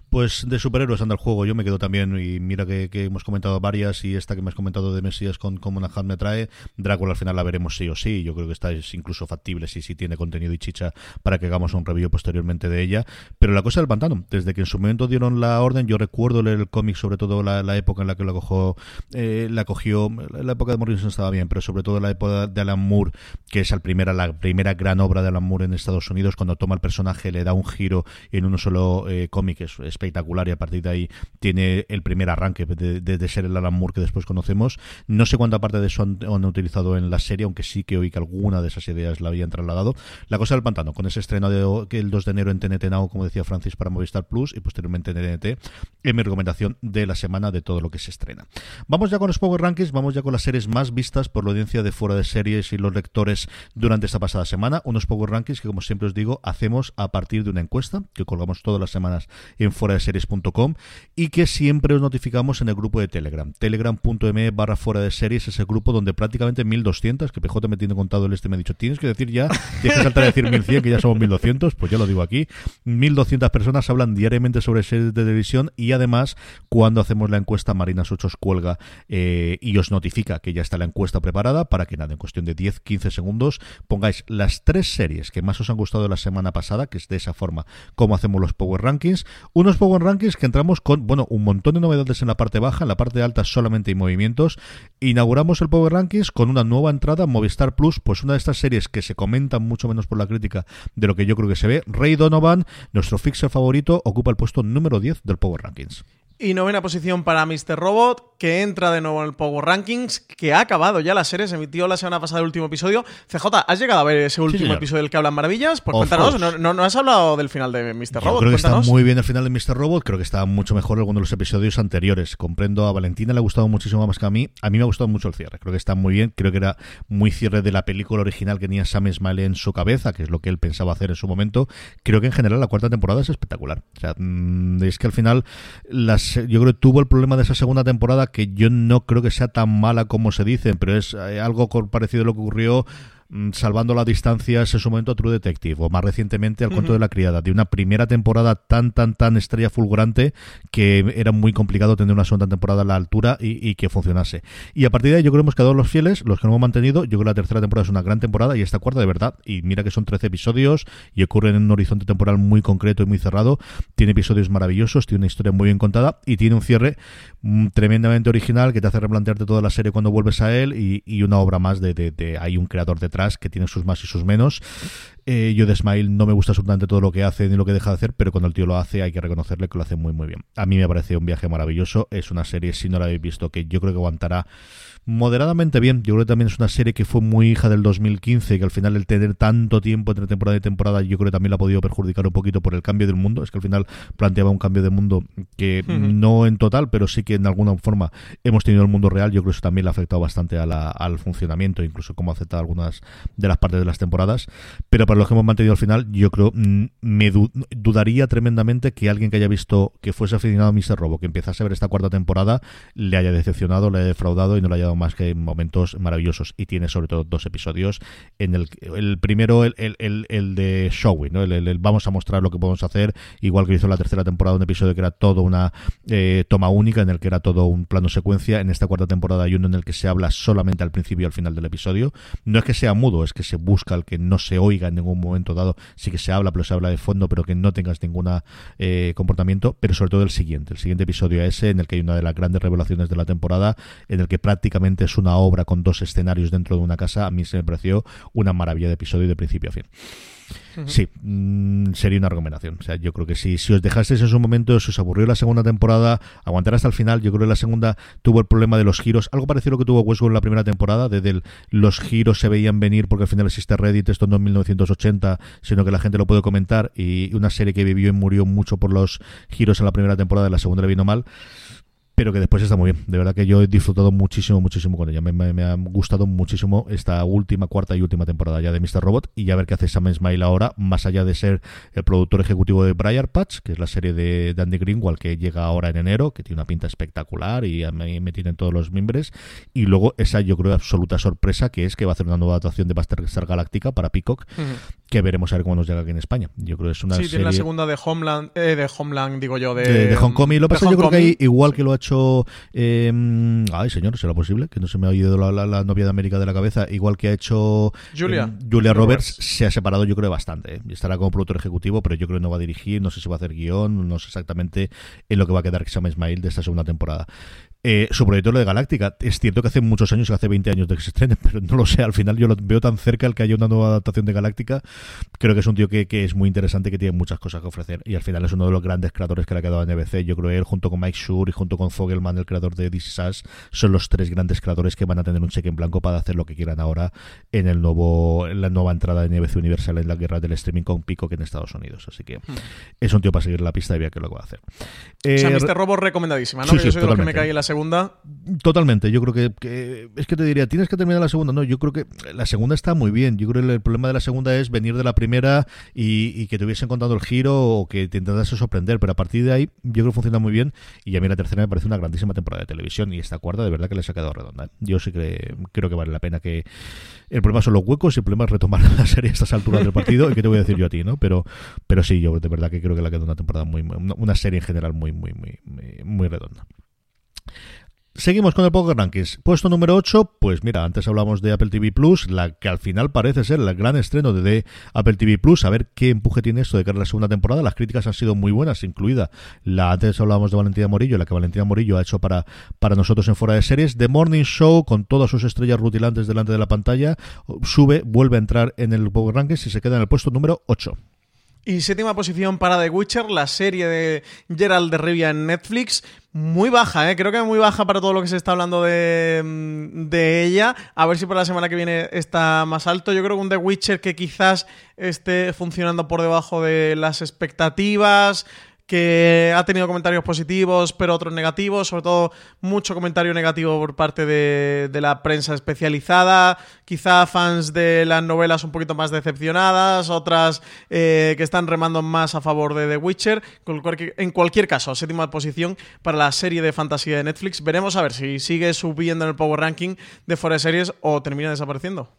Speaker 1: Pues de superhéroes anda el juego, yo me quedo también y mira que, hemos comentado varias y esta que me has comentado de Mesías con como me trae, Drácula al final la veremos sí o sí, yo creo que esta es incluso factible si sí, tiene contenido y chicha para que hagamos un review posteriormente de ella, pero la cosa del pantano, desde que en su momento dieron la orden, yo recuerdo leer el cómic, sobre todo la, época en la que la cogió, eh, la cogió, la época de Morrison estaba bien, pero sobre todo la época de Alan Moore, que es la primera, la primera gran obra de Alan Moore en Estados Unidos, cuando toma el personaje, le da un giro en uno solo eh, cómic, es espectacular y a partir de ahí tiene el primer arranque de, ser el Alan Moore que después conocemos. No sé cuánta parte de eso han, utilizado en la serie, aunque sí que oí que alguna de esas ideas la habían trasladado. La cosa del pantano, con ese estreno de, el 2 de enero en TNT Now, como decía Francis, para Movistar Plus y posteriormente en TNT, en mi recomendación de la semana de todo lo que se estrena. Vamos ya con los Power Rankings, vamos ya con las series más vistas por la audiencia de fuera de series y los lectores durante esta pasada semana. Unos Power Rankings que, como siempre os digo, hacemos a partir de una encuesta que colgamos todas las semanas en fuera fuera de series.com y que siempre os notificamos en el grupo de Telegram. Telegram.me barra fuera de series es el grupo donde prácticamente 1200, que PJ me tiene contado el este, me ha dicho, tienes que decir ya, tienes que saltar a decir 1100, que ya somos 1200, pues ya lo digo aquí. 1200 personas hablan diariamente sobre series de televisión y además cuando hacemos la encuesta Marinas 8 os cuelga eh, y os notifica que ya está la encuesta preparada para que nada, en cuestión de 10-15 segundos pongáis las tres series que más os han gustado la semana pasada, que es de esa forma como hacemos los Power Rankings. Unos Power Rankings que entramos con, bueno, un montón de novedades en la parte baja, en la parte alta solamente hay movimientos. Inauguramos el Power Rankings con una nueva entrada, Movistar Plus, pues una de estas series que se comentan mucho menos por la crítica de lo que yo creo que se ve. Ray Donovan, nuestro fixer favorito, ocupa el puesto número 10 del Power Rankings.
Speaker 2: Y novena posición para Mr. Robot, que entra de nuevo en el Power Rankings, que ha acabado ya la serie, se emitió la semana pasada el último episodio. CJ, ¿has llegado a ver ese último episodio del que hablan maravillas? Pues cuéntanos, no, no, has hablado del final de Mr. Robot.
Speaker 1: creo que está muy bien el final de Mr. Robot, creo que está mucho mejor alguno de los episodios anteriores. Comprendo a Valentina, le ha gustado muchísimo más que a mí. A mí me ha gustado mucho el cierre, creo que está muy bien. Creo que era muy cierre de la película original que tenía Sam Smiley en su cabeza, que es lo que él pensaba hacer en su momento. Creo que en general la cuarta temporada es espectacular. O sea, mm, es que al final las, yo creo que tuvo el problema de esa segunda temporada que yo no creo que sea tan mala como se dice, pero es eh, algo parecido a lo que ocurrió salvando las distancias en su momento a True Detective o más recientemente al cuento de la criada de una primera temporada tan tan tan estrella fulgurante que era muy complicado tener una segunda temporada a la altura y, que funcionase. Y a partir de ahí yo creo que hemos quedado los fieles los que no hemos mantenido. Yo creo que la tercera temporada es una gran temporada y esta cuarta de verdad y mira que son 13 episodios y ocurren en un horizonte temporal muy concreto y muy cerrado. Tiene episodios maravillosos tiene una historia muy bien contada y tiene un cierre mm, tremendamente original que te hace replantearte toda la serie cuando vuelves a él y, una obra más de, de, hay un creador detrás que tiene sus más y sus menos. Eh, yo de Smile no me gusta absolutamente todo lo que hace ni lo que deja de hacer, pero cuando el tío lo hace hay que reconocerle que lo hace muy muy bien. A mí me parece un viaje maravilloso, es una serie, si no la habéis visto, que yo creo que aguantará moderadamente bien. Yo creo que también es una serie que fue muy hija del 2015, que al final el tener tanto tiempo entre temporada y temporada, yo creo que también la ha podido perjudicar un poquito por el cambio del mundo. Es que al final planteaba un cambio de mundo que no en total, pero sí que en alguna forma hemos tenido el mundo real. Yo creo que eso también le ha afectado bastante al funcionamiento, incluso cómo ha afectado algunas de las partes de las temporadas. Pero para los que hemos mantenido al final, yo creo, mm, me dudaría tremendamente que alguien que haya visto que fuese aficionado a Mr. Robo, que empiezase a ver esta cuarta temporada, le haya decepcionado, le haya defraudado y no le haya dado más que momentos maravillosos. Y tiene sobre todo dos episodios en el el primero el, el, el, de showing ¿no? El, vamos a mostrar lo que podemos hacer igual que hizo la tercera temporada un episodio que era todo una eh, toma única en el que era todo un plano secuencia. En esta cuarta temporada hay uno en el que se habla solamente al principio y al final del episodio. No es que sea mudo es que se busca el que no se oiga en ningún momento dado. Sí que se habla pero se habla de fondo pero que no tengas ninguna eh, comportamiento. Pero sobre todo el siguiente el siguiente episodio ese en el que hay una de las grandes revelaciones de la temporada en el que prácticamente es una obra con dos escenarios dentro de una casa, a mí se me pareció una maravilla de episodio de principio a fin. Sí, mm, sería una recomendación. O sea, yo creo que si, si os dejasteis en su momento, si os aburrió la segunda temporada, aguantar hasta el final. Yo creo que la segunda tuvo el problema de los giros, algo parecido a lo que tuvo Westworld en la primera temporada, de, los giros se veían venir porque al final existe Reddit, esto no en 1980, sino que la gente lo puede comentar y una serie que vivió y murió mucho por los giros en la primera temporada, y la segunda le vino mal pero que después está muy bien. De verdad que yo he disfrutado muchísimo, muchísimo con ella. Me, ha gustado muchísimo esta última, cuarta y última temporada ya de Mr. Robot y ya ver qué hace Sam Smile ahora, más allá de ser el productor ejecutivo de Briar Patch, que es la serie de, Andy Greenwald que llega ahora en enero, que tiene una pinta espectacular y me, me tienen todos los miembros. Y luego esa, yo creo, absoluta sorpresa, que es que va a hacer una nueva adaptación de Star Galáctica para Peacock, que veremos a ver cómo nos llega aquí en España. Yo creo que es una
Speaker 2: sí,
Speaker 1: tiene
Speaker 2: la segunda de Homeland, eh, de Homeland, digo yo, de,
Speaker 1: de, Hong Kong. Y lo pasa, yo creo que hay, igual que lo ha hecho Em, ay, señor, ¿será posible? Que no se me ha oído la, novia de América de la cabeza. Igual que ha hecho
Speaker 2: Julia,
Speaker 1: em, Julia Roberts, se ha separado, yo creo, bastante. ¿eh? Estará como productor ejecutivo, pero yo creo que no va a dirigir. No sé si va a hacer guion. No sé exactamente en lo que va a quedar que se llama Ismail de esta segunda temporada. Eh, su proyecto lo de Galáctica. Es cierto que hace muchos años, que hace 20 años de que se estrene, pero no lo sé. Al final yo lo veo tan cerca el que haya una nueva adaptación de Galáctica. Creo que es un tío que, es muy interesante, que tiene muchas cosas que ofrecer. Y al final es uno de los grandes creadores que le ha quedado a NBC. Yo creo que él, junto con Mike Shure y junto con Fogelman, el creador de This Is son los tres grandes creadores que van a tener un cheque en blanco para hacer lo que quieran ahora en el nuevo en la nueva entrada de NBC Universal en la guerra del streaming con Pico que en Estados Unidos. Así que hmm. es un tío para seguir la pista y ver qué lo que va a hacer.
Speaker 2: o sea, eh, Mr. Robo recomendadísima, ¿no? yo soy de los que me caí en la segunda
Speaker 1: Totalmente, yo creo que, es que te diría, tienes que terminar la segunda. No, yo creo que la segunda está muy bien. Yo creo que el problema de la segunda es venir de la primera y, que te hubiesen contado el giro o que te intentase sorprender, pero a partir de ahí yo creo que funciona muy bien y a mí la tercera me parece una grandísima temporada de televisión y esta cuarta de verdad que les ha quedado redonda. ¿eh? Yo sí que creo que vale la pena que el problema son los huecos y el problema es retomar la serie a estas alturas del partido y que te voy a decir yo a ti, ¿no? Pero pero sí, yo de verdad que creo que le ha quedado una temporada muy, una serie en general muy muy muy muy redonda. Seguimos con el Poker Rankings. Puesto número 8, pues mira, antes hablamos de Apple TV Plus, la que al final parece ser el gran estreno de Apple TV Plus. A ver qué empuje tiene esto de cara a la segunda temporada. Las críticas han sido muy buenas, incluida la antes hablábamos de Valentina Morillo, la que Valentina Morillo ha hecho para, para nosotros en fuera de series. The Morning Show, con todas sus estrellas rutilantes delante de la pantalla, sube, vuelve a entrar en el Poker Rankings y se queda en el puesto número 8.
Speaker 2: Y séptima posición para The Witcher, la serie de Gerald de Rivia en Netflix. Muy baja, ¿eh? creo que muy baja para todo lo que se está hablando de, mm, de, ella. A ver si por la semana que viene está más alto. Yo creo que un The Witcher que quizás esté funcionando por debajo de las expectativas que ha tenido comentarios positivos, pero otros negativos, sobre todo mucho comentario negativo por parte de, la prensa especializada, quizá fans de las novelas un poquito más decepcionadas, otras eh, que están remando más a favor de The Witcher. En cualquier caso, séptima posición para la serie de fantasía de Netflix. Veremos a ver si sigue subiendo en el Power Ranking de Forest Series o termina desapareciendo.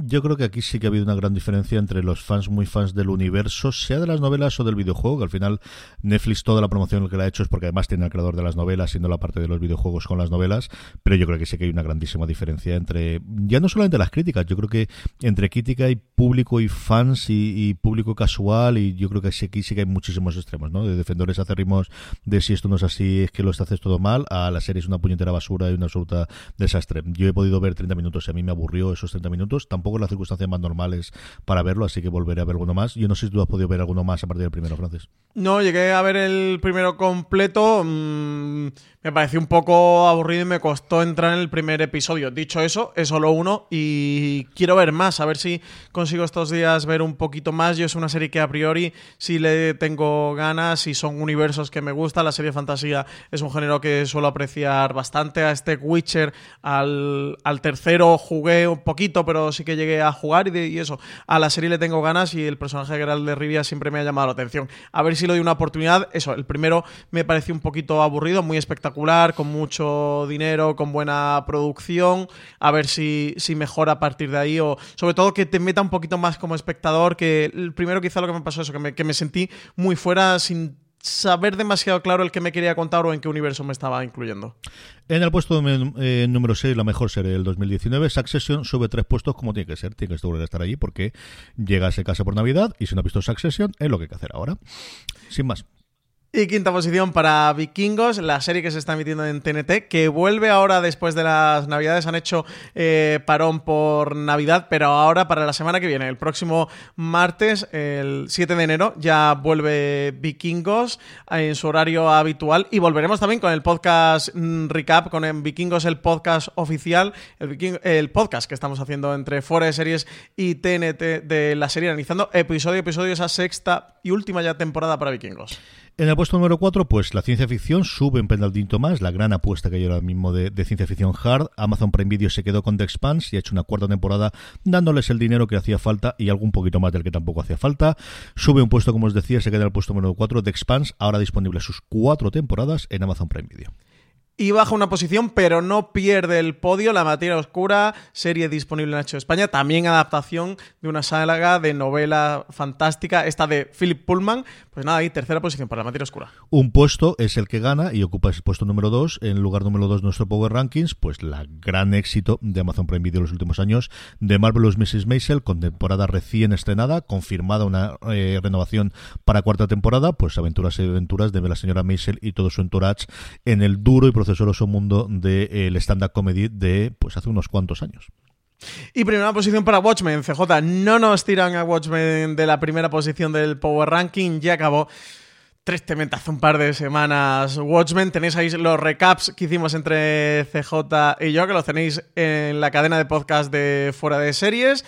Speaker 1: Yo creo que aquí sí que ha habido una gran diferencia entre los fans muy fans del universo, sea de las novelas o del videojuego, que al final Netflix toda la promoción que le ha hecho es porque además tiene al creador de las novelas, siendo la parte de los videojuegos con las novelas, pero yo creo que sí que hay una grandísima diferencia entre, ya no solamente las críticas, yo creo que entre crítica y público y fans y, público casual, y yo creo que aquí sí que hay muchísimos extremos, ¿no? De defensores acérrimos de si esto no es así, es que lo haces todo mal, a la serie es una puñetera basura y una absoluta desastre. Yo he podido ver 30 minutos y a mí me aburrió esos 30 minutos, tampoco poco las circunstancias más normales para verlo, así que volveré a ver alguno más. Yo no sé si tú has podido ver alguno más a partir del primero, Francis.
Speaker 2: No, llegué a ver el primero completo. Mm, me pareció un poco aburrido y me costó entrar en el primer episodio. Dicho eso, es solo uno y quiero ver más, a ver si consigo estos días ver un poquito más. Yo es una serie que a priori sí le tengo ganas y son universos que me gustan. La serie de fantasía es un género que suelo apreciar bastante. A este Witcher, al, al tercero jugué un poquito, pero sí que llegué a jugar y, eso. A la serie le tengo ganas y el personaje de Geralt de Rivia siempre me ha llamado la atención. A ver si le doy una oportunidad. Eso, el primero me pareció un poquito aburrido, muy espectacular, con mucho dinero, con buena producción. A ver si, si mejora a partir de ahí o sobre todo que te meta un poquito más como espectador, que el primero quizá lo que me pasó eso, que me, que me sentí muy fuera sin saber demasiado claro el que me quería contar o en qué universo me estaba incluyendo.
Speaker 1: En el puesto eh, número 6, la mejor serie del 2019, Succession sube tres puestos como tiene que ser. Tiene que estar allí porque llega a casa por Navidad y si no ha visto Succession es lo que hay que hacer ahora. Sin más.
Speaker 2: Y quinta posición para Vikingos, la serie que se está emitiendo en TNT, que vuelve ahora después de las Navidades. Han hecho eh, parón por Navidad, pero ahora para la semana que viene, el próximo martes, el 7 de enero, ya vuelve Vikingos en su horario habitual. Y volveremos también con el podcast mm, recap, con Vikingos, el podcast oficial, el, el podcast que estamos haciendo entre Fuera de Series y TNT de la serie, analizando episodio a episodio esa sexta y última ya temporada para Vikingos.
Speaker 1: En el puesto número 4, pues la ciencia ficción sube en pendaldito más, la gran apuesta que hay ahora mismo de, ciencia ficción hard. Amazon Prime Video se quedó con The Expanse y ha hecho una cuarta temporada dándoles el dinero que hacía falta y algún poquito más del que tampoco hacía falta. Sube un puesto, como os decía, se queda en el puesto número 4, The Expanse, ahora disponible sus cuatro temporadas en Amazon Prime Video
Speaker 2: y baja una posición, pero no pierde el podio. La materia oscura, serie disponible en H España, también adaptación de una saga de novela fantástica, esta de Philip Pullman. Pues nada, ahí tercera posición para la materia oscura.
Speaker 1: Un puesto es el que gana y ocupa ese puesto número 2. En lugar número 2 nuestro Power Rankings, pues la gran éxito de Amazon Prime Video en los últimos años de Marvelous Mrs. Maisel, con temporada recién estrenada, confirmada una eh, renovación para cuarta temporada, pues aventuras y aventuras de la señora Maisel y todo su entourage en el duro y tesoroso mundo del stand-up comedy de pues hace unos cuantos años.
Speaker 2: Y primera posición para Watchmen, CJ. No nos tiran a Watchmen de la primera posición del Power Ranking, ya acabó tristemente hace un par de semanas Watchmen. Tenéis ahí los recaps que hicimos entre CJ y yo, que los tenéis en la cadena de podcast de Fuera de Series.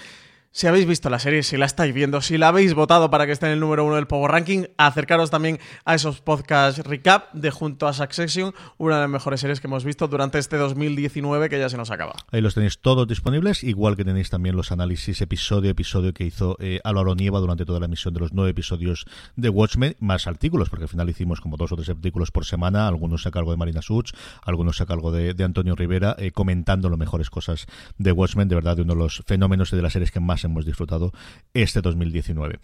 Speaker 2: Si habéis visto la serie, si la estáis viendo, si la habéis votado para que esté en el número uno del Power Ranking, acercaros también a esos podcasts recap de Junto a Succession, una de las mejores series que hemos visto durante este 2019 que ya se nos acaba.
Speaker 1: Ahí los tenéis todos disponibles, igual que tenéis también los análisis episodio a episodio que hizo eh, Nieva durante toda la emisión de los nueve episodios de Watchmen, más artículos, porque al final hicimos como dos o tres artículos por semana, algunos a cargo de Marina Such, algunos a cargo de, Antonio Rivera, eh, comentando las mejores cosas de Watchmen, de verdad, de uno de los fenómenos y de las series que más hemos disfrutado este 2019.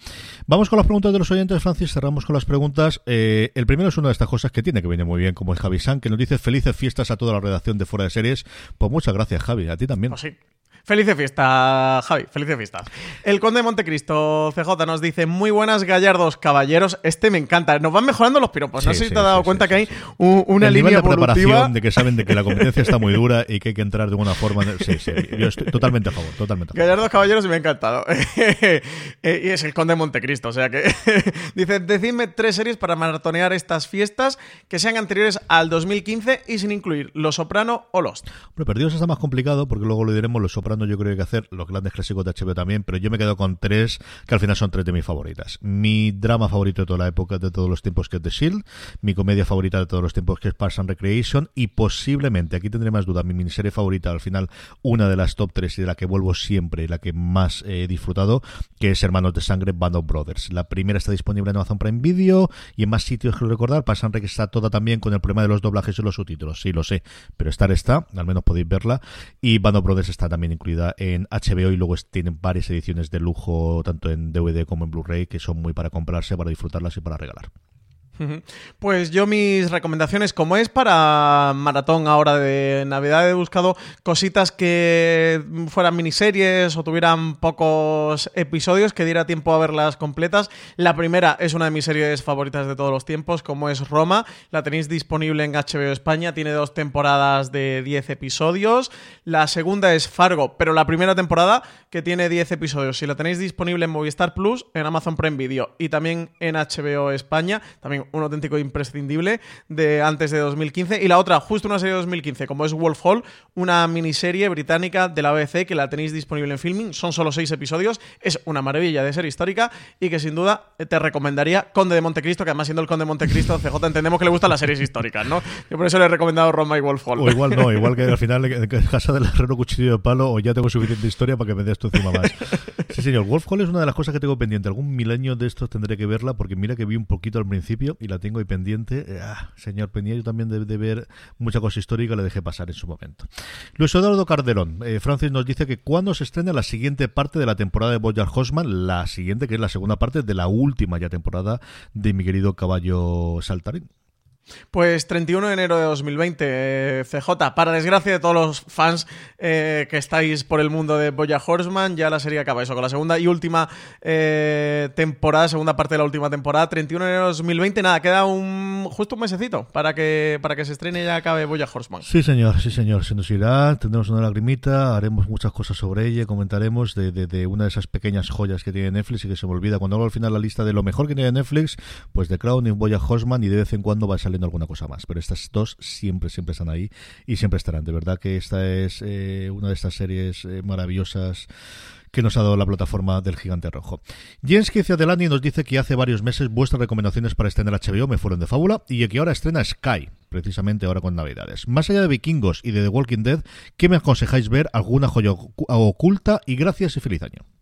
Speaker 1: Vamos con las preguntas de los oyentes, Francis. Cerramos con las preguntas. Eh, el primero es una de estas cosas que tiene que venir muy bien, como es Javi San, que nos dice felices fiestas a toda la redacción de Fuera de Series. Pues muchas gracias, Javi. A ti también.
Speaker 2: Pues sí. Felices fiesta, Javi, felices fiestas. El Conde de Montecristo, CJ, nos dice, muy buenas gallardos caballeros, este me encanta, nos van mejorando los piropos, no sé si te has dado cuenta que hay una línea de preparación
Speaker 1: de que saben de que la competencia está muy dura y que hay que entrar de alguna forma, sí, sí, yo estoy totalmente a favor, totalmente a
Speaker 2: favor. Gallardos caballeros y me ha encantado. Eh, y es el Conde de Montecristo, o sea que dice, decidme tres series para maratonear estas fiestas que sean anteriores al 2015 y sin incluir Los Soprano o Lost.
Speaker 1: Pero perdidos está más complicado porque luego lo diremos Los Soprano yo creo que hay que hacer, los grandes clásicos de HBO también, pero yo me quedo con tres, que al final son tres de mis favoritas. Mi drama favorito de toda la época, de todos los tiempos, que es The Shield, mi comedia favorita de todos los tiempos, que es Parks and Recreation, y posiblemente, aquí tendré más dudas, mi miniserie favorita, al final, una de las top tres y de la que vuelvo siempre, y la que más he disfrutado, que es Hermanos de Sangre, Band of Brothers. La primera está disponible en Amazon Prime Video y en más sitios, quiero recordar, Parks and Rec está toda también con el problema de los doblajes y los subtítulos, sí, lo sé, pero estar está, al menos podéis verla, y Band of Brothers está también incluida en HBO y luego tienen varias ediciones de lujo, tanto en DVD como en Blu-ray, que son muy para comprarse, para disfrutarlas y para regalar.
Speaker 2: Pues yo mis recomendaciones, como es para maratón ahora de Navidad, he buscado cositas que fueran miniseries o tuvieran pocos episodios que diera tiempo a verlas completas. La primera es una de mis series favoritas de todos los tiempos, como es Roma. La tenéis disponible en HBO España, tiene dos temporadas de 10 episodios. La segunda es Fargo, pero la primera temporada que tiene 10 episodios. Si la tenéis disponible en Movistar Plus, en Amazon Prime Video y también en HBO España, también un auténtico imprescindible de antes de 2015. Y la otra, justo una serie de 2015, como es Wolf Hall, una miniserie británica de la BBC que la tenéis disponible en filming. Son solo seis episodios. Es una maravilla de ser histórica y que sin duda te recomendaría Conde de Montecristo, que además siendo el Conde de Montecristo, CJ entendemos que le gustan las series históricas, ¿no? Yo por eso le he recomendado Roma y Wolf Hall.
Speaker 1: O igual no, igual que al final casa del herrero cuchillo de palo o ya tengo suficiente historia para que me des tu encima más. Sí, señor. Wolf Hall es una de las cosas que tengo pendiente. Algún milenio de estos tendré que verla porque mira que vi un poquito al principio y la tengo ahí pendiente. Eh, ah, señor Peña, yo también de, ver mucha cosa histórica le dejé pasar en su momento. Luis Eduardo Cardelón, eh, Francis nos dice que cuando se estrena la siguiente parte de la temporada de Boyar Hosman, la siguiente, que es la segunda parte de la última ya temporada de mi querido caballo Saltarín.
Speaker 2: Pues 31 de enero de 2020, eh, CJ, para desgracia de todos los fans eh, que estáis por el mundo de Boya Horseman, ya la serie acaba eso, con la segunda y última eh, temporada, segunda parte de la última temporada, 31 de enero de 2020, nada, queda un justo un mesecito para que, para que se estrene y ya acabe Boya Horseman.
Speaker 1: Sí, señor, sí, señor, se nos irá, tendremos una lagrimita, haremos muchas cosas sobre ella, comentaremos de, de, una de esas pequeñas joyas que tiene Netflix y que se me olvida. Cuando hago al final la lista de lo mejor que tiene Netflix, pues The Crown y Boya Horseman y de vez en cuando va a salir alguna cosa más. Pero estas dos siempre, siempre están ahí y siempre estarán. De verdad que esta es eh, una de estas series eh, maravillosas que nos ha dado la plataforma del Gigante Rojo. Jens Delani nos dice que hace varios meses vuestras recomendaciones para estrenar HBO me fueron de fábula y que ahora estrena Sky, precisamente ahora con Navidades. Más allá de Vikingos y de The Walking Dead, ¿qué me aconsejáis ver? ¿Alguna joya oculta? Y gracias y feliz año.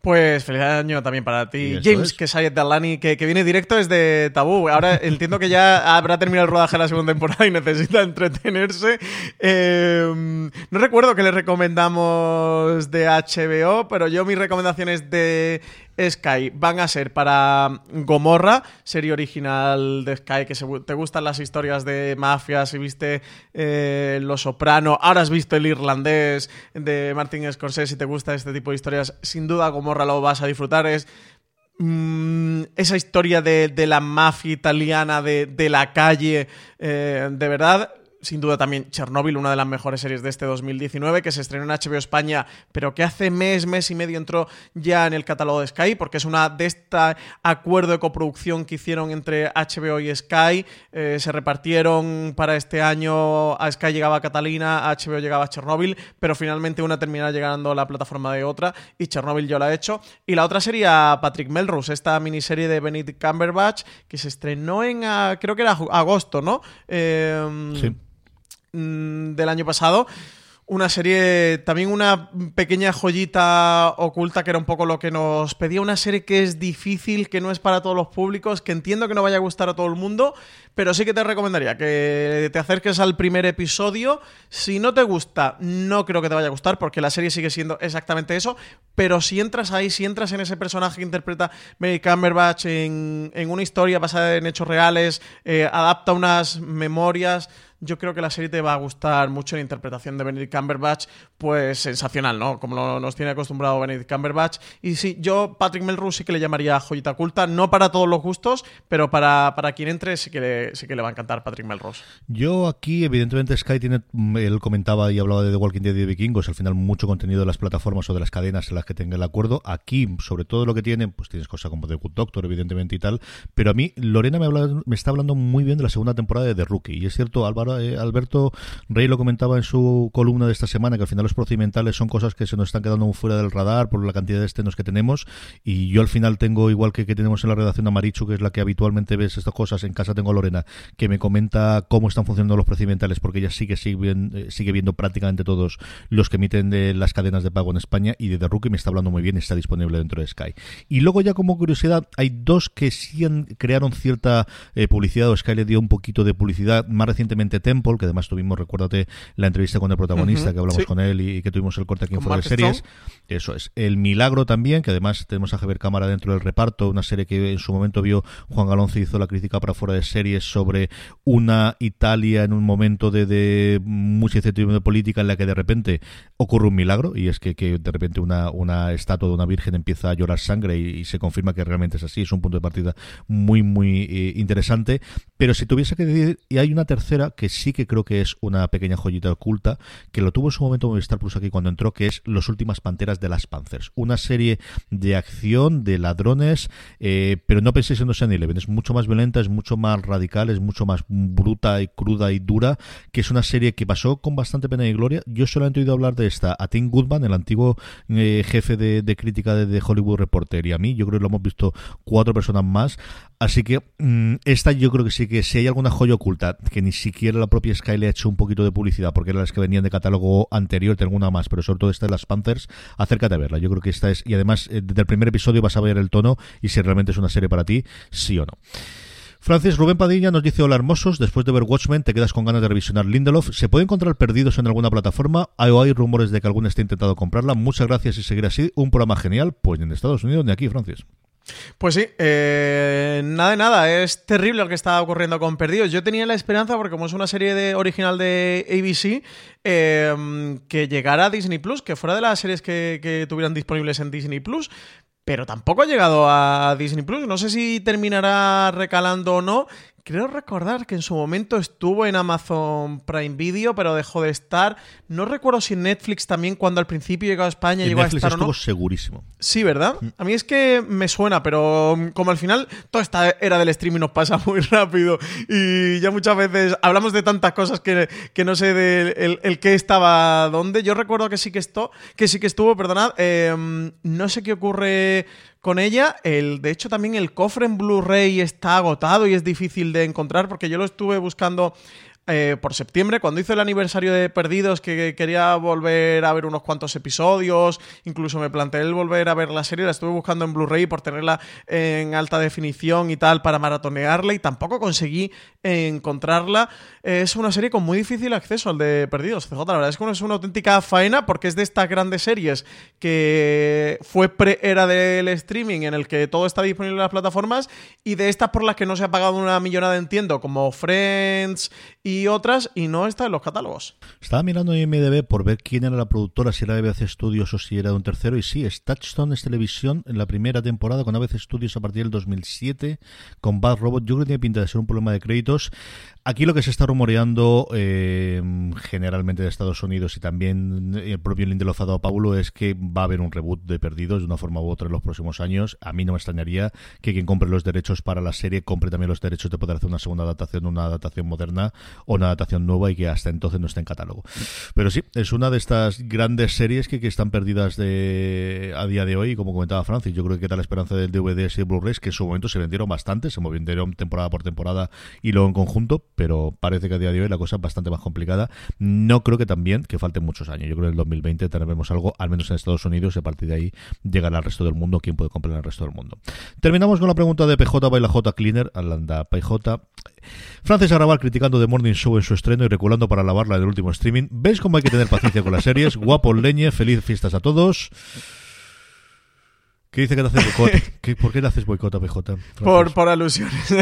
Speaker 2: Pues feliz año también para ti, James, que es Sayed Dalani, que, que, viene directo desde Tabú. Ahora entiendo que ya habrá terminado el rodaje de la segunda temporada y necesita entretenerse. Em, no recuerdo que le recomendamos de HBO, pero yo mis recomendaciones de Sky van a ser para Gomorra, serie original de Sky, que te gustan las historias de mafia, si viste eh, Los Soprano, ahora has visto El Irlandés de Martin Scorsese, si te gusta este tipo de historias, sin duda Gomorra lo vas a disfrutar. Es mm, esa historia de, la mafia italiana de, la calle, eh, de verdad sin duda también Chernobyl, una de las mejores series de este 2019, que se estrenó en HBO España, pero que hace mes, mes y medio entró ya en el catálogo de Sky, porque es una de este acuerdo de coproducción que hicieron entre HBO y Sky. Eh, se repartieron para este año, a Sky llegaba Catalina, a HBO llegaba Chernobyl, pero finalmente una terminará llegando a la plataforma de otra, y Chernobyl yo la he hecho. Y la otra sería Patrick Melrose, esta miniserie de Benedict Cumberbatch, que se estrenó en, ah, creo que era agosto, ¿no?
Speaker 1: Eh, sí
Speaker 2: Mm, del año pasado. Una serie, también una pequeña joyita oculta que era un poco lo que nos pedía. Una serie que es difícil, que no es para todos los públicos, que entiendo que no vaya a gustar a todo el mundo, pero sí que te recomendaría que te acerques al primer episodio. Si no te gusta, no creo que te vaya a gustar, porque la serie sigue siendo exactamente eso. Pero si entras ahí, si entras en ese personaje que interpreta Mary Cumberbatch en, una historia basada en hechos reales, eh, adapta unas memorias yo creo que la serie te va a gustar mucho. La interpretación de Benedict Cumberbatch, pues sensacional, ¿no? Como nos tiene acostumbrado Benedict Cumberbatch. Y sí, yo Patrick Melrose sí que le llamaría joyita oculta, no para todos los gustos, pero para, para quien entre sí que, le, sí que le va a encantar Patrick Melrose.
Speaker 1: Yo aquí, evidentemente, Sky tiene, él comentaba y hablaba de The Walking Dead y de Vikingos, al final mucho contenido de las plataformas o de las cadenas en las que tenga el acuerdo. Aquí, sobre todo lo que tienen, pues tienes cosas como The Good Doctor, evidentemente y tal, pero a mí Lorena me, me está hablando muy bien de la segunda temporada de The Rookie. Y es cierto, Álvaro eh, Alberto Rey lo comentaba en su columna de esta semana, que al final los procedimentales son cosas que se nos están quedando fuera del radar por la cantidad de estrenos que tenemos. Y yo al final tengo, igual que, que tenemos en la redacción a Marichu, que es la que habitualmente ves estas cosas, en casa tengo a Lorena, que me comenta cómo están funcionando los procedimentales, porque ella sigue, sigue, eh, sigue viendo prácticamente todos los que emiten de las cadenas de pago en España. Y de The Rookie me está hablando muy bien, está disponible dentro de Sky. Y luego ya como curiosidad, hay dos que sí crearon cierta eh, publicidad, o Sky le dio un poquito de publicidad, más recientemente Temple, que además tuvimos, recuérdate, la entrevista con el protagonista, que hablamos con él y, que tuvimos el corte aquí en Fuera de Series. Eso es. El Milagro también, que además tenemos a Javier Cámara dentro del reparto, una serie que en su momento vio Juan Galonce hizo la crítica para Fuera de Series sobre una Italia en un momento de, de mucha incertidumbre política en la que de repente ocurre un milagro y es que, de repente una, una estatua de una virgen empieza a llorar sangre y, se confirma que realmente es así. Es un punto de partida muy, muy eh, interesante. Pero si tuviese que decir, y hay una tercera que sí que creo que es una pequeña joyita oculta, que lo tuvo en su momento Movistar Plus aquí cuando entró, que es Los Últimas Panteras de las Panthers. Una serie de acción, de ladrones, eh, pero no penséis en Ocean Eleven, es mucho más violenta, es mucho más radical, es mucho más bruta y cruda y dura, que es una serie que pasó con bastante pena y gloria. Yo solamente he oído hablar de esta a Tim Goodman, el antiguo eh, jefe de, crítica de, Hollywood Reporter, y a mí, yo creo que lo hemos visto cuatro personas más. Así que mm, esta yo creo que sí que si hay alguna joya oculta que ni siquiera la propia Sky le ha hecho un poquito de publicidad, porque eran las que venían de catálogo anterior, tengo una más, pero sobre todo esta de las Panthers, acércate a verla. Yo creo que esta es, y además eh, desde el primer episodio vas a ver el tono y si realmente es una serie para ti, sí o no. Francis Rubén Padilla nos dice: Hola hermosos, después de ver Watchmen, te quedas con ganas de revisionar Lindelof. ¿Se puede encontrar perdidos en alguna plataforma? ¿Hay, o hay rumores de que alguno esté intentado comprarla? Muchas gracias y seguir así. Un programa genial, pues ni en Estados Unidos ni aquí, Francis.
Speaker 2: Pues sí, eh, nada de nada, es terrible lo que está ocurriendo con Perdidos. Yo tenía la esperanza, porque como es una serie de, original de ABC, em, que llegara a Disney Plus, que fuera de las series que, que tuvieran disponibles en Disney Plus, pero tampoco ha llegado a Disney Plus. No sé si terminará recalando o no. Creo recordar que en su momento estuvo en Amazon Prime Video, pero dejó de estar. No recuerdo si Netflix también, cuando al principio llegó a España, llegó a estar
Speaker 1: estuvo segurísimo.
Speaker 2: Sí, ¿verdad? Mm. A mí es que me suena, pero mm, como al final toda esta era del streaming nos pasa muy rápido y ya muchas veces hablamos de tantas cosas que, no sé del el, el qué estaba dónde. Yo recuerdo que sí que, esto, que, sí que estuvo, perdonad. Em, no sé qué ocurre con ella. El, de hecho, también el cofre en Blu-ray está agotado y es difícil de encontrar porque yo lo estuve buscando eh, por septiembre, cuando hizo el aniversario de Perdidos, que quería volver a ver unos cuantos episodios, incluso me planteé el volver a ver la serie, la estuve buscando en Blu-ray por tenerla en alta definición y tal para maratonearla y tampoco conseguí encontrarla. Es una serie con muy difícil acceso al de Perdidos, CJ, la verdad es que es una auténtica faena porque es de estas grandes series que fue pre-era del streaming en el que todo está disponible en las plataformas y de estas por las que no se ha pagado una millonada, entiendo, como Friends y otras y no está en los catálogos.
Speaker 1: Estaba mirando en IMDb por ver quién era la productora, si era ABC Studios o si era de un tercero y sí, es Touchstone es Televisión en la primera temporada con ABC Studios a partir del 2007 con Bad Robot. Yo creo que tiene pinta de ser un problema de créditos. Aquí lo que se está rumoreando eh, generalmente de Estados Unidos y también el propio Lindelof ha dado Paulo es que va a haber un reboot de Perdidos de una forma u otra en los próximos años. A mí no me extrañaría que quien compre los derechos para la serie compre también los derechos de poder hacer una segunda adaptación, una adaptación moderna o una adaptación nueva y que hasta entonces no esté en catálogo. Pero sí, es una de estas grandes series que, están perdidas de, a día de hoy como comentaba Francis, yo creo que la esperanza del DVD y Blu-rays que en su momento se vendieron bastante, se vendieron temporada por temporada y luego en conjunto pero parece que a día de hoy la cosa es bastante más complicada. No creo que también que falten muchos años. Yo creo que en el 2020 tendremos algo, al menos en Estados Unidos, y a partir de ahí llegará al resto del mundo. ¿Quién puede comprar el resto del mundo? Terminamos con la pregunta de PJ Baila J Cleaner, Alanda PJ. Francis Arrabal criticando The Morning Show en su estreno y reculando para lavarla en el último streaming. ¿Ves cómo hay que tener paciencia con las series? Guapo leñe, feliz fiestas a todos. ¿Qué dice que te haces boicot? ¿Por qué le haces boicot a PJ?
Speaker 2: Por, por alusiones.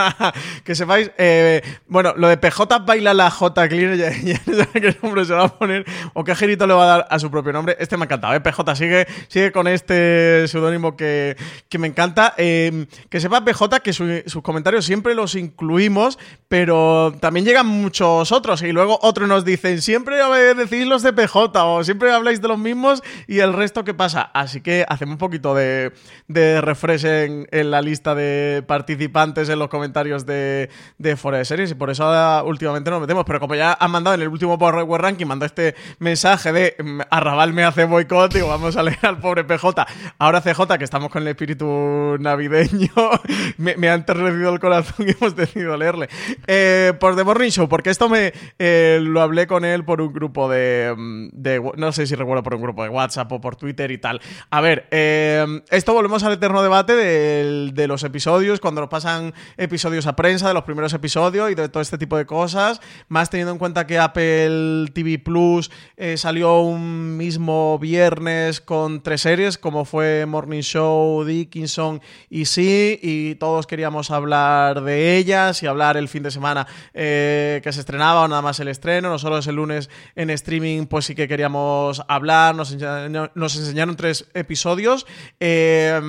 Speaker 2: que sepáis, eh, bueno, lo de PJ baila la J Cleaner, ya, ya, qué nombre se va a poner o qué girito le va a dar a su propio nombre. Este me ha encantado, ¿eh? PJ sigue, sigue con este seudónimo que, que, me encanta. Eh, que sepa PJ que sus comentarios siempre los incluimos, pero también llegan muchos otros y luego otros nos dicen, siempre decís los de PJ o siempre habláis de los mismos y el resto qué pasa. Así que hacemos un poquito de, de refresh en, la lista de participantes en los comentarios de, de Fora de Series y por eso últimamente nos metemos. Pero como ya han mandado en el último Power Ranking, mandó este mensaje de mm, Arrabal me hace boicot, digo, vamos a leer al pobre PJ. Ahora CJ, que estamos con el espíritu navideño, me, ha enternecido el corazón y hemos decidido leerle. Eh, por The Morning Show, porque esto me eh, lo hablé con él por un grupo de, mm, de, No sé si recuerdo por un grupo de WhatsApp o por Twitter y tal. A ver, eh Em, esto volvemos al eterno debate de, los episodios, cuando nos pasan episodios a prensa, de los primeros episodios y de todo este tipo de cosas, más teniendo en cuenta que Apple TV Plus eh, salió un mismo viernes con tres series, como fue Morning Show, Dickinson y Sí, y todos queríamos hablar de ellas y hablar el fin de semana eh, que se estrenaba o nada más el estreno, no solo es el lunes en streaming, pues sí que queríamos hablar, nos, nos enseñaron tres episodios eh,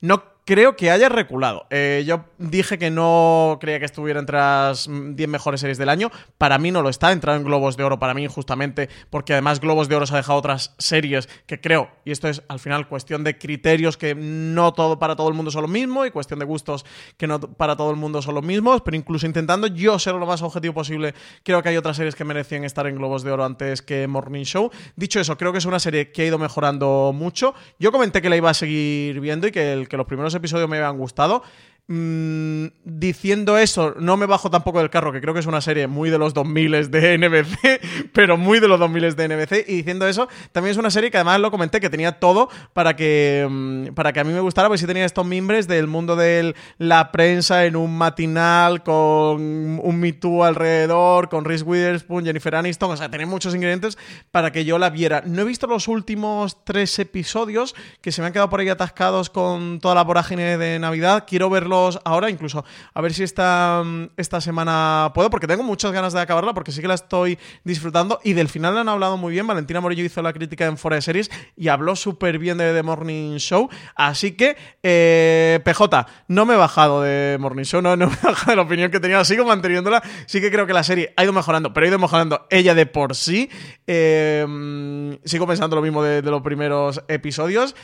Speaker 2: no creo que haya reculado. Eh, yo dije que no creía que estuviera entre las 10 mejores series del año. Para mí no lo está. Entrado en Globos de Oro para mí, justamente porque además Globos de Oro se ha dejado otras series que creo, y esto es al final cuestión de criterios que no todo para todo el mundo son lo mismo y cuestión de gustos que no para todo el mundo son los mismos, pero incluso intentando yo ser lo más objetivo posible, creo que hay otras series que merecían estar en Globos de Oro antes que Morning Show. Dicho eso, creo que es una serie que ha ido mejorando mucho. Yo comenté que la iba a seguir viendo y que los primeros episodios me habían gustado. Mm, diciendo eso, no me bajo tampoco del carro, que creo que es una serie muy de los 2000 de NBC, pero muy de los 2000 de NBC. Y diciendo eso, también es una serie que además lo comenté, que tenía todo para que, mm, para que a mí me gustara, pues sí tenía estos mimbres del mundo de la prensa en un matinal, con un Me Too alrededor, con Reese Witherspoon, Jennifer Aniston, o sea, tenía muchos ingredientes para que yo la viera. No he visto los últimos tres episodios, que se me han quedado por ahí atascados con toda la vorágine de Navidad. Quiero verlo ahora, incluso a ver si esta, esta semana puedo, porque tengo muchas ganas de acabarla, porque sí que la estoy disfrutando. Y del final han hablado muy bien. Valentina Morillo hizo la crítica en Fora de Series y habló súper bien de The Morning Show. Así que, eh, PJ, no me he bajado de Morning Show, no, no me he bajado de la opinión que tenía, sigo manteniéndola. Sí que creo que la serie ha ido mejorando, pero ha ido mejorando ella de por sí. Eh, sigo pensando lo mismo de los primeros episodios.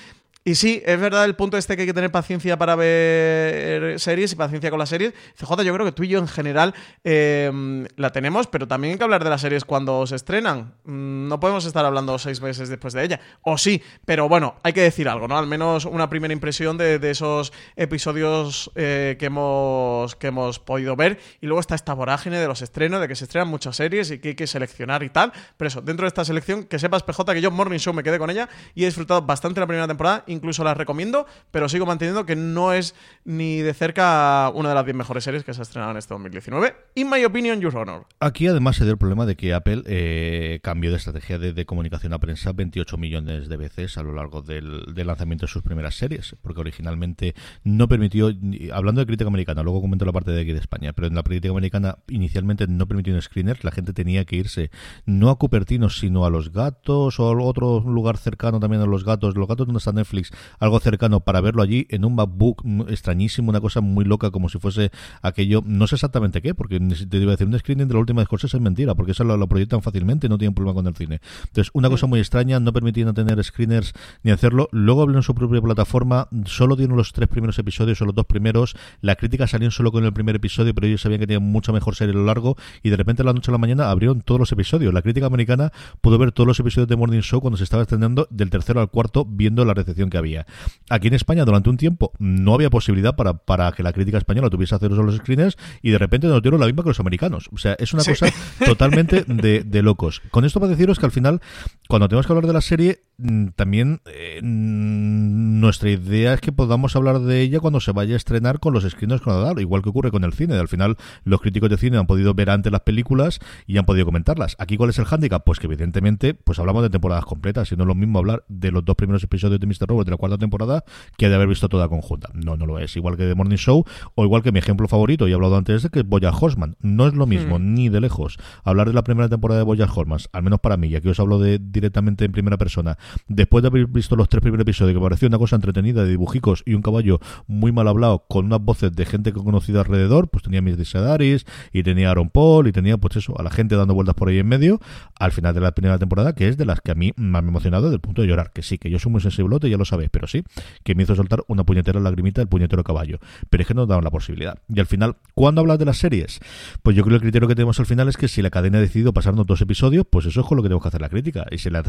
Speaker 2: Y sí, es verdad el punto este que hay que tener paciencia para ver series y paciencia con las series. CJ, yo creo que tú y yo en general eh, la tenemos, pero también hay que hablar de las series cuando se estrenan. Mm, no podemos estar hablando seis meses después de ella. O sí, pero bueno, hay que decir algo, ¿no? Al menos una primera impresión de, esos episodios eh, que, hemos, que hemos podido ver. Y luego está esta vorágine de los estrenos, de que se estrenan muchas series y que hay que seleccionar y tal. Pero eso, dentro de esta selección, que sepas, PJ, que yo Morning Show me quedé con ella y he disfrutado bastante la primera temporada incluso las recomiendo, pero sigo manteniendo que no es ni de cerca una de las 10 mejores series que se ha estrenado en este 2019. In my opinion, Your Honor.
Speaker 1: Aquí además se dio el problema de que Apple eh, cambió de estrategia de, comunicación a prensa 28 millones de veces a lo largo del, lanzamiento de sus primeras series, porque originalmente no permitió, hablando de crítica americana, luego comento la parte de aquí de España, pero en la crítica americana inicialmente no permitió un screener, la gente tenía que irse no a Cupertino, sino a Los Gatos o a otro lugar cercano también a Los Gatos, Los Gatos donde está Netflix Netflix algo cercano para verlo allí en un MacBook extrañísimo, una cosa muy loca, como si fuese aquello, no sé exactamente qué, porque te iba a decir un screening de la última de cosas es mentira, porque eso lo, proyectan fácilmente y no tienen problema con el cine. Entonces, una cosa muy extraña, no permitiendo tener screeners ni hacerlo. Luego abrieron su propia plataforma, solo dieron los tres primeros episodios o los dos primeros. La crítica salieron solo con el primer episodio, pero ellos sabían que tenían mucha mejor serie a lo largo y de repente a la noche a la mañana abrieron todos los episodios. La crítica americana pudo ver todos los episodios de Morning Show cuando se estaba estrenando del tercero al cuarto viendo la recepción que había. Aquí en España durante un tiempo no había posibilidad para, para que la crítica española tuviese acceso a los screeners y de repente nos dieron la misma que los americanos. O sea, es una cosa totalmente de, de locos. Con esto para deciros que al final, cuando tenemos que hablar de la serie, mm, también eh, nuestra idea es que podamos hablar de ella cuando se vaya a estrenar con los screeners con dado igual que ocurre con el cine. Al final, los críticos de cine han podido ver antes las películas y han podido comentarlas. Aquí, ¿cuál es el hándicap? Pues que evidentemente, pues hablamos de temporadas completas, y no es lo mismo hablar de los dos primeros episodios de Mr. Robot de la cuarta temporada que de haber visto toda conjunta. No, no lo es. Igual que The Morning Show, o igual que mi ejemplo favorito, y he hablado antes de que es Boya Horseman. No es lo mismo, hmm. ni de lejos, hablar de la primera temporada de Boya Horseman, al menos para mí, y aquí os hablo de directamente en primera persona, después de haber visto los tres primeros episodios, que pareció una cosa entretenida de dibujicos y un caballo muy mal hablado, con unas voces de gente que he conocido alrededor, pues tenía mis Sedaris, y tenía Aaron Paul, y tenía pues eso, a la gente dando vueltas por ahí en medio, al final de la primera temporada, que es de las que a mí me han emocionado desde el punto de llorar, que sí, que yo soy muy sensiblote, ya lo sabéis, pero sí, que me hizo soltar una puñetera lagrimita del puñetero caballo, pero es que no daban la posibilidad. Y al final, ¿cuándo hablas de las series? Pues yo creo que el criterio que tenemos al final es que si la cadena ha decidido pasarnos dos episodios, pues eso es con lo que tenemos que hacer la crítica, y si la,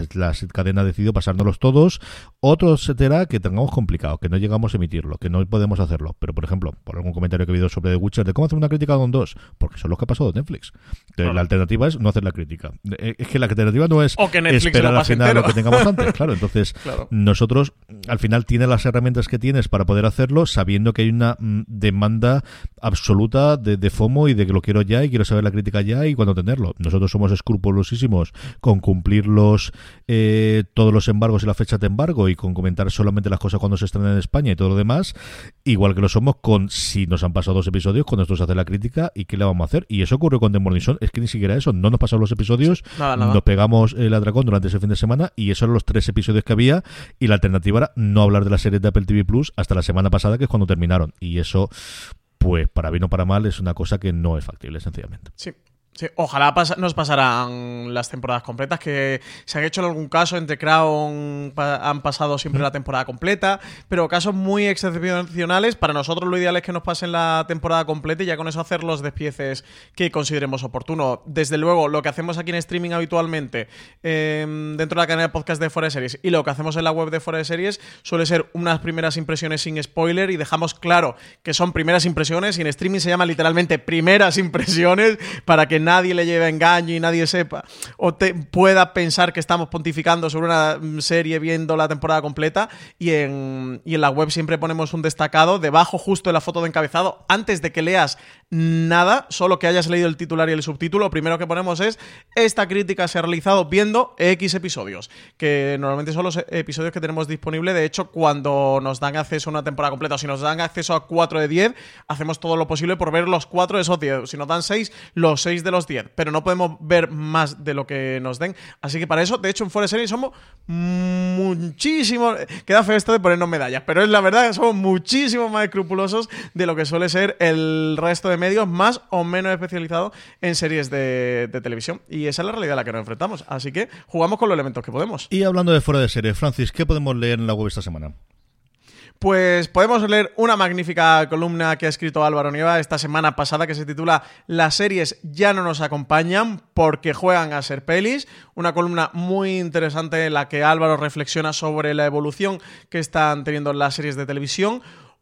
Speaker 1: cadena ha decidido pasárnoslos todos, otro será que tengamos complicado, que no llegamos a emitirlo, que no podemos hacerlo, pero por ejemplo, por algún comentario que ha habido sobre The Witcher, de cómo hacer una crítica con dos, porque son los que ha pasado de La alternativa es no hacer la crítica. Eh, es que la alternativa no es esperar al final lo que tengamos antes. Claro, entonces nosotros al final tienes las herramientas que tienes para poder hacerlo sabiendo que hay una mm, demanda absoluta de, FOMO y de que lo quiero ya y quiero saber la crítica ya y cuándo tenerlo. Nosotros somos escrupulosísimos con cumplir los, eh, todos los embargos y la fecha de embargo y con comentar solamente las cosas cuando se estrenan en España y todo lo demás, igual que lo somos con si nos han pasado dos episodios, cuando esto se hace la crítica y qué le vamos a hacer. Y eso ocurrió con The Morning es que ni siquiera eso, no nos pasaron los episodios, nos pegamos el atracón durante ese fin de semana y esos eran los tres episodios que había y la alternativa era no hablar de la serie de Apple TV Plus hasta la semana pasada, que es cuando terminaron. Y eso, pues para bien o para mal, es una cosa que no es factible, sencillamente.
Speaker 2: Sí, ojalá nos pasaran las temporadas completas, que se han hecho en algún caso entre Crown han pasado siempre la temporada completa, pero casos muy excepcionales. Para nosotros lo ideal es que nos pasen la temporada completa y ya con eso hacer los despieces que consideremos oportuno. Desde luego, lo que hacemos aquí en streaming habitualmente em, dentro de la cadena de podcast de Forest Series y lo que hacemos en la web de Forest Series suele ser unas primeras impresiones sin spoiler y dejamos claro que son primeras impresiones y en streaming se llama literalmente primeras impresiones para que nadie le lleve engaño y nadie sepa o te pueda pensar que estamos pontificando sobre una serie viendo la temporada completa y en, y en la web siempre ponemos un destacado debajo justo de la foto de encabezado antes de que leas nada, solo que hayas leído el titular y el subtítulo, lo primero que ponemos es esta crítica se ha realizado viendo X episodios, que normalmente son los episodios que tenemos disponible, de hecho cuando nos dan acceso a una temporada completa, o si nos dan acceso a 4 de 10, hacemos todo lo posible por ver los 4 de esos 10, si nos dan 6, los 6 de los 10, pero no podemos ver más de lo que nos den. Así que para eso, de hecho, en Forest Series somos muchísimo. Queda feo esto de ponernos medallas, pero es la verdad que somos muchísimo más escrupulosos de lo que suele ser el resto de medios más o menos especializados en series de, de televisión. Y esa es la realidad a la que nos enfrentamos. Así que jugamos con los elementos que podemos.
Speaker 1: Y hablando de fuera de series, Francis, ¿qué podemos leer en la web esta semana?
Speaker 2: Pues podemos leer una magnífica columna que ha escrito Álvaro Nieva esta semana pasada que se titula Las series ya no nos acompañan porque juegan a ser pelis. Una columna muy interesante en la que Álvaro reflexiona sobre la evolución que están teniendo las series de televisión.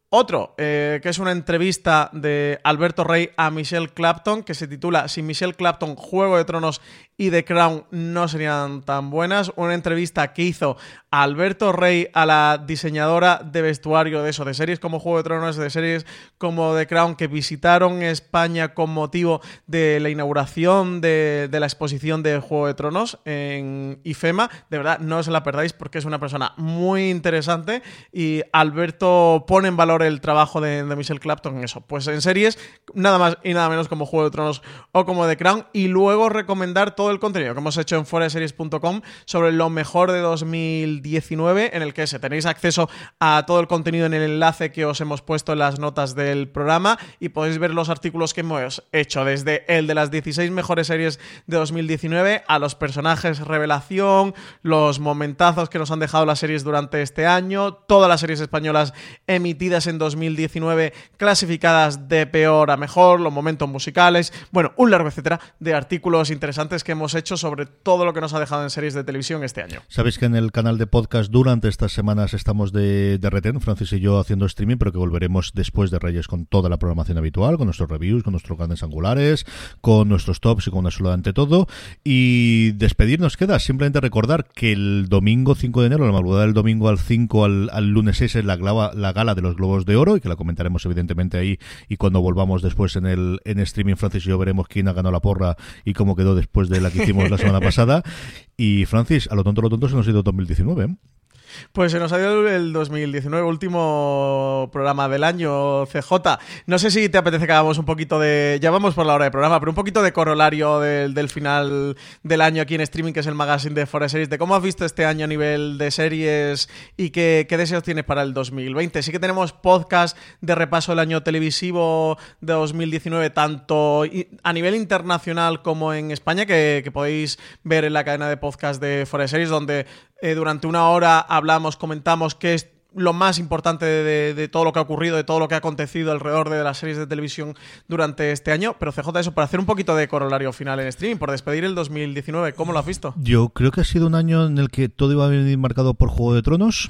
Speaker 2: Otro, eh, que es una entrevista de Alberto Rey a Michelle Clapton, que se titula Si Michelle Clapton, Juego de Tronos y The Crown no serían tan buenas. Una entrevista que hizo Alberto Rey a la diseñadora de vestuario de eso, de series como Juego de Tronos, de series como The Crown, que visitaron España con motivo de la inauguración de, la exposición de Juego de Tronos en IFEMA. De verdad, no os la perdáis porque es una persona muy interesante y Alberto pone en valor el trabajo de, de Michelle Clapton en eso. Pues en series, nada más y nada menos como Juego de Tronos o como The Crown. Y luego recomendar todo el contenido que hemos hecho en foreseries.com sobre lo mejor de 2010 2019, en el que se tenéis acceso a todo el contenido en el enlace que os hemos puesto en las notas del programa y podéis ver los artículos que hemos hecho, desde el de las 16 mejores series de 2019 a los personajes revelación, los momentazos que nos han dejado las series durante este año, todas las series españolas emitidas en 2019 clasificadas de peor a mejor, los momentos musicales, bueno, un largo etcétera de artículos interesantes que hemos hecho sobre todo lo que nos ha dejado en series de televisión este año.
Speaker 1: Sabéis que en el canal de podcast durante estas semanas estamos de, de retén, Francis y yo haciendo streaming, pero que volveremos después de Reyes con toda la programación habitual, con nuestros reviews, con nuestros grandes angulares, con nuestros tops y con absolutamente todo. Y despedirnos queda simplemente recordar que el domingo 5 de enero, la madrugada del domingo al 5 al, al lunes 6 es la, la gala de los Globos de Oro y que la comentaremos evidentemente ahí y cuando volvamos después en el en streaming Francis y yo veremos quién ha ganado la porra y cómo quedó después de la que hicimos la semana pasada. Y Francis, a lo tonto, a lo tonto se nos ha ido 2019.
Speaker 2: Pues se nos ha ido el 2019, último programa del año, CJ. No sé si te apetece que hagamos un poquito de. Ya vamos por la hora de programa, pero un poquito de corolario del, final del año aquí en streaming, que es el magazine de Forest Series. De cómo has visto este año a nivel de series y qué, qué deseos tienes para el 2020. Sí que tenemos podcast de repaso del año televisivo de 2019, tanto a nivel internacional como en España, que, que podéis ver en la cadena de podcast de Forest Series, donde eh, durante una hora hablamos, comentamos qué es lo más importante de, de, todo lo que ha ocurrido, de todo lo que ha acontecido alrededor de las series de televisión durante este año. Pero CJ, eso, para hacer un poquito de corolario final en streaming, por despedir el 2019, ¿cómo lo has visto?
Speaker 1: Yo creo que ha sido un año en el que todo iba a venir marcado por Juego de Tronos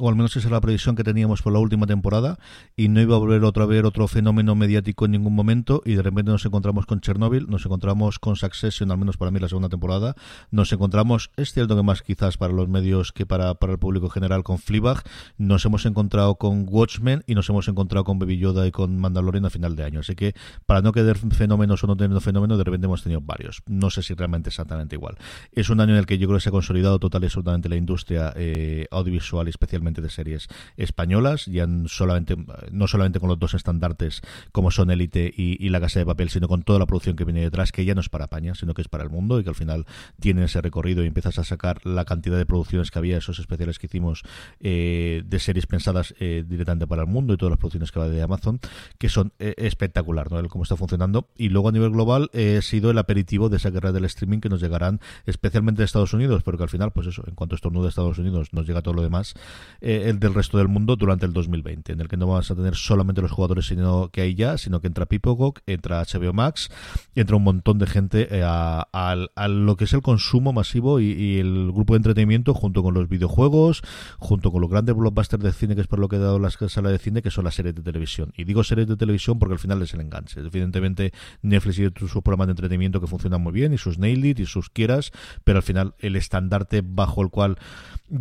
Speaker 1: o al menos esa es la previsión que teníamos por la última temporada, y no iba a volver otra vez otro fenómeno mediático en ningún momento, y de repente nos encontramos con Chernobyl, nos encontramos con Succession, al menos para mí la segunda temporada, nos encontramos, es cierto que más quizás para los medios que para, para el público general, con Fleabag, nos hemos encontrado con Watchmen y nos hemos encontrado con Baby Yoda y con Mandalorian a final de año. Así que para no quedar fenómenos o no tener fenómenos, de repente hemos tenido varios. No sé si realmente exactamente igual. Es un año en el que yo creo que se ha consolidado total y absolutamente la industria eh, audiovisual, especialmente de series españolas, ya solamente, no solamente con los dos estandartes como son Élite y, La Casa de Papel, sino con toda la producción que viene detrás, que ya no es para España, sino que es para el mundo y que al final tiene ese recorrido y empiezas a sacar la cantidad de producciones que había, esos especiales que hicimos eh, de series pensadas eh, directamente para el mundo y todas las producciones que va de Amazon, que son eh, espectacular, ¿no? El cómo está funcionando. Y luego a nivel global ha sido el aperitivo de esa guerra del streaming que nos llegarán especialmente de Estados Unidos, porque al final, pues eso, en cuanto estornuda Estados Unidos, nos llega todo lo demás el del resto del mundo durante el 2020, en el que no vamos a tener solamente los jugadores sino que hay ya, sino que entra Pipogok, entra HBO Max, entra un montón de gente eh, a, lo que es el consumo masivo y, el grupo de entretenimiento junto con los videojuegos, junto con los grandes blockbusters de cine, que es por lo que he dado la sala de cine, que son las series de televisión. Y digo series de televisión porque al final es el enganche. Evidentemente, Netflix y sus programas de entretenimiento que funcionan muy bien, y sus Nail It, y sus quieras, pero al final el estandarte bajo el cual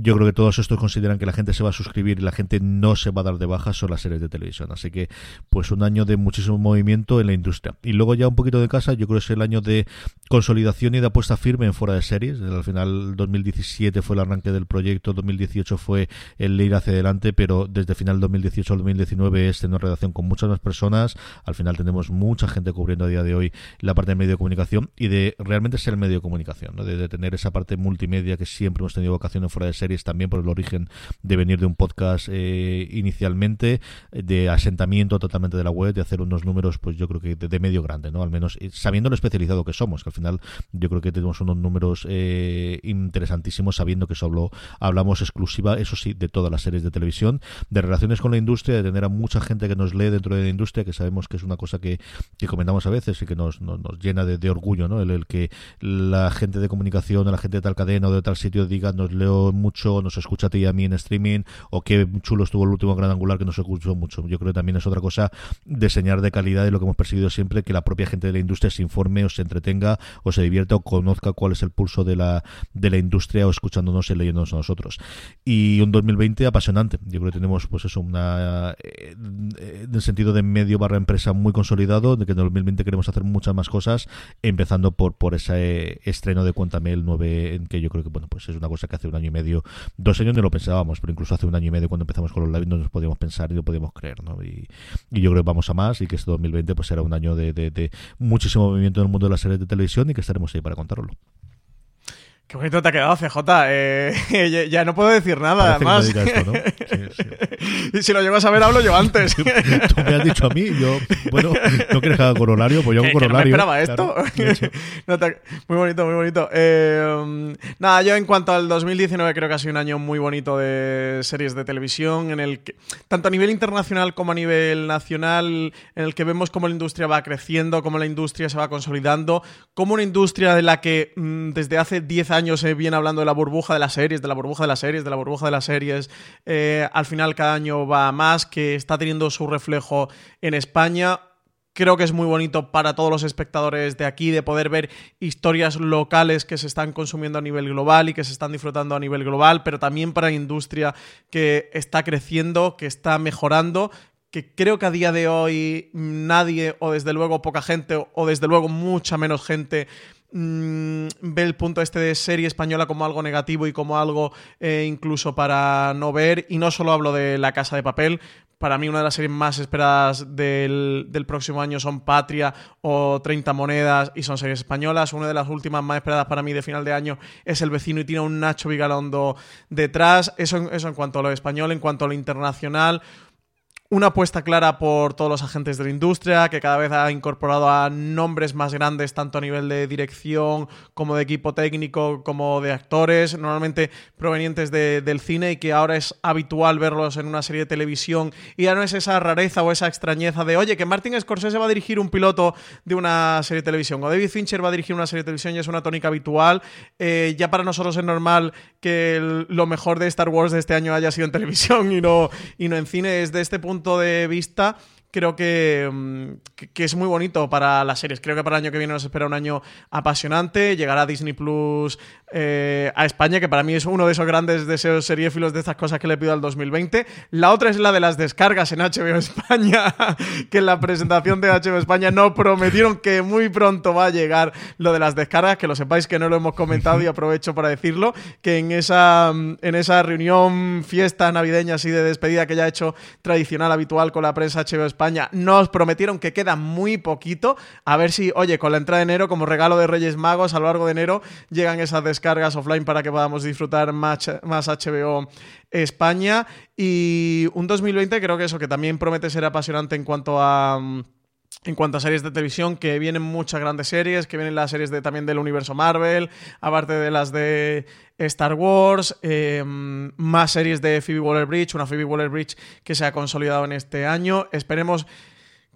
Speaker 1: yo creo que todos estos consideran que la gente se va a suscribir y la gente no se va a dar de baja son las series de televisión. Así que, pues un año de muchísimo movimiento en la industria. Y luego ya un poquito de casa, yo creo que es el año de consolidación y de apuesta firme en fuera de series. Al final, 2017 fue el arranque del proyecto, 2018 fue el ir hacia adelante, pero desde final 2018 al 2019 es tener relación con muchas más personas. Al final tenemos mucha gente cubriendo a día de hoy la parte de medio de comunicación y de realmente ser el medio de comunicación, ¿no? de, de tener esa parte multimedia que siempre hemos tenido vocación en fuera de series también por el origen de venir de un podcast eh, inicialmente, de asentamiento totalmente de la web, de hacer unos números, pues yo creo que de, medio grande, ¿no? Al menos sabiendo lo especializado que somos, que al final yo creo que tenemos unos números eh, interesantísimos, sabiendo que solo hablamos exclusiva, eso sí, de todas las series de televisión, de relaciones con la industria, de tener a mucha gente que nos lee dentro de la industria, que sabemos que es una cosa que, que comentamos a veces y que nos, nos, llena de, orgullo, ¿no? El, el, que la gente de comunicación, la gente de tal cadena o de tal sitio diga, nos leo mucho, nos escucha a ti y a mí en streaming, o qué chulo estuvo el último gran angular que nos escuchó mucho. Yo creo que también es otra cosa de señal de calidad de lo que hemos perseguido siempre, que la propia gente de la industria se informe o se entretenga o se divierta o conozca cuál es el pulso de la, de la industria o escuchándonos y leyéndonos a nosotros. Y un 2020 apasionante. Yo creo que tenemos, pues eso, una, eh, en el sentido de medio barra empresa muy consolidado, de que en 2020 queremos hacer muchas más cosas, empezando por, por ese estreno de Cuéntame el 9, en que yo creo que, bueno, pues es una cosa que hace un año y medio, dos años no lo pensábamos, pero incluso hace un año y medio cuando empezamos con los live no nos podíamos pensar y no podíamos creer, ¿no? Y, yo creo que vamos a más y que este 2020 pues será un año de muchísimo movimiento en el mundo de las series de televisión y que estaremos ahí para contarlo.
Speaker 2: Qué bonito te ha quedado, CJ. Eh, ya, no puedo decir nada más. y si lo llevas a ver, hablo yo antes.
Speaker 1: Tú me has dicho a mí, yo, bueno, ¿no quieres que haga corolario? Pues yo hago corolario.
Speaker 2: no me esperaba esto. muy bonito, muy bonito. Eh, nada, yo en cuanto al 2019 creo que ha sido un año muy bonito de series de televisión, en el que, tanto a nivel internacional como a nivel nacional, en el que vemos cómo la industria va creciendo, cómo la industria se va consolidando, como una industria de la que mm, desde hace 10 años se viene hablando de la burbuja de las series, de la burbuja de las series, de la burbuja de las series. Eh, al final cada año va más, que está teniendo su reflejo en España creo que es muy bonito para todos los espectadores de aquí de poder ver historias locales que se están consumiendo a nivel global y que se están disfrutando a nivel global, pero también para la industria que está creciendo, que está mejorando, que creo que a día de hoy nadie, o desde luego poca gente, o desde luego mucha menos gente, Mm, ve el punto este de serie española como algo negativo y como algo eh, incluso para no ver. Y no solo hablo de La Casa de Papel. Para mí una de las series más esperadas del, próximo año son Patria o 30 Monedas y son series españolas. Una de las últimas más esperadas para mí de final de año es El vecino y tiene un Nacho Vigalondo detrás. Eso, eso en cuanto a lo español, en cuanto a lo internacional una apuesta clara por todos los agentes de la industria, que cada vez ha incorporado a nombres más grandes, tanto a nivel de dirección como de equipo técnico, como de actores, normalmente provenientes del cine y que ahora es habitual verlos en una serie de televisión. Y ya no es esa rareza o esa extrañeza de, oye, que Martin Scorsese va a dirigir un piloto de una serie de televisión o David Fincher va a dirigir una serie de televisión y es una tónica habitual. Eh, ya para nosotros es normal que lo mejor de Star Wars de este año haya sido en televisión y no, y no en cine. Es de este punto de vista creo mm, que, que, es muy bonito para las series. Creo que para el año que viene nos espera un año apasionante. Llegará Disney Plus eh, a España, que para mí es uno de esos grandes deseos seriéfilos de estas cosas que le pido al 2020. La otra es la de las descargas en HBO España, que en la presentación de HBO España no prometieron que muy pronto va a llegar lo de las descargas, que lo sepáis que no lo hemos comentado y aprovecho para decirlo, que en esa, mm, en esa reunión, fiesta navideña así de despedida que ya ha hecho tradicional, habitual con la prensa HBO España, nos prometieron que queda muy poquito. A ver si, oye, con la entrada de enero, como regalo de Reyes Magos, a lo largo de enero llegan esas descargas offline para que podamos disfrutar más, más HBO España. Y un 2020 creo que eso, que también promete ser apasionante en cuanto a mm, en cuanto a series de televisión, que vienen muchas grandes series, que vienen las series de, también del universo Marvel, aparte de las de Star Wars, em, más series de Phoebe Waller-Bridge, una Phoebe Waller-Bridge que se ha consolidado en este año. Esperemos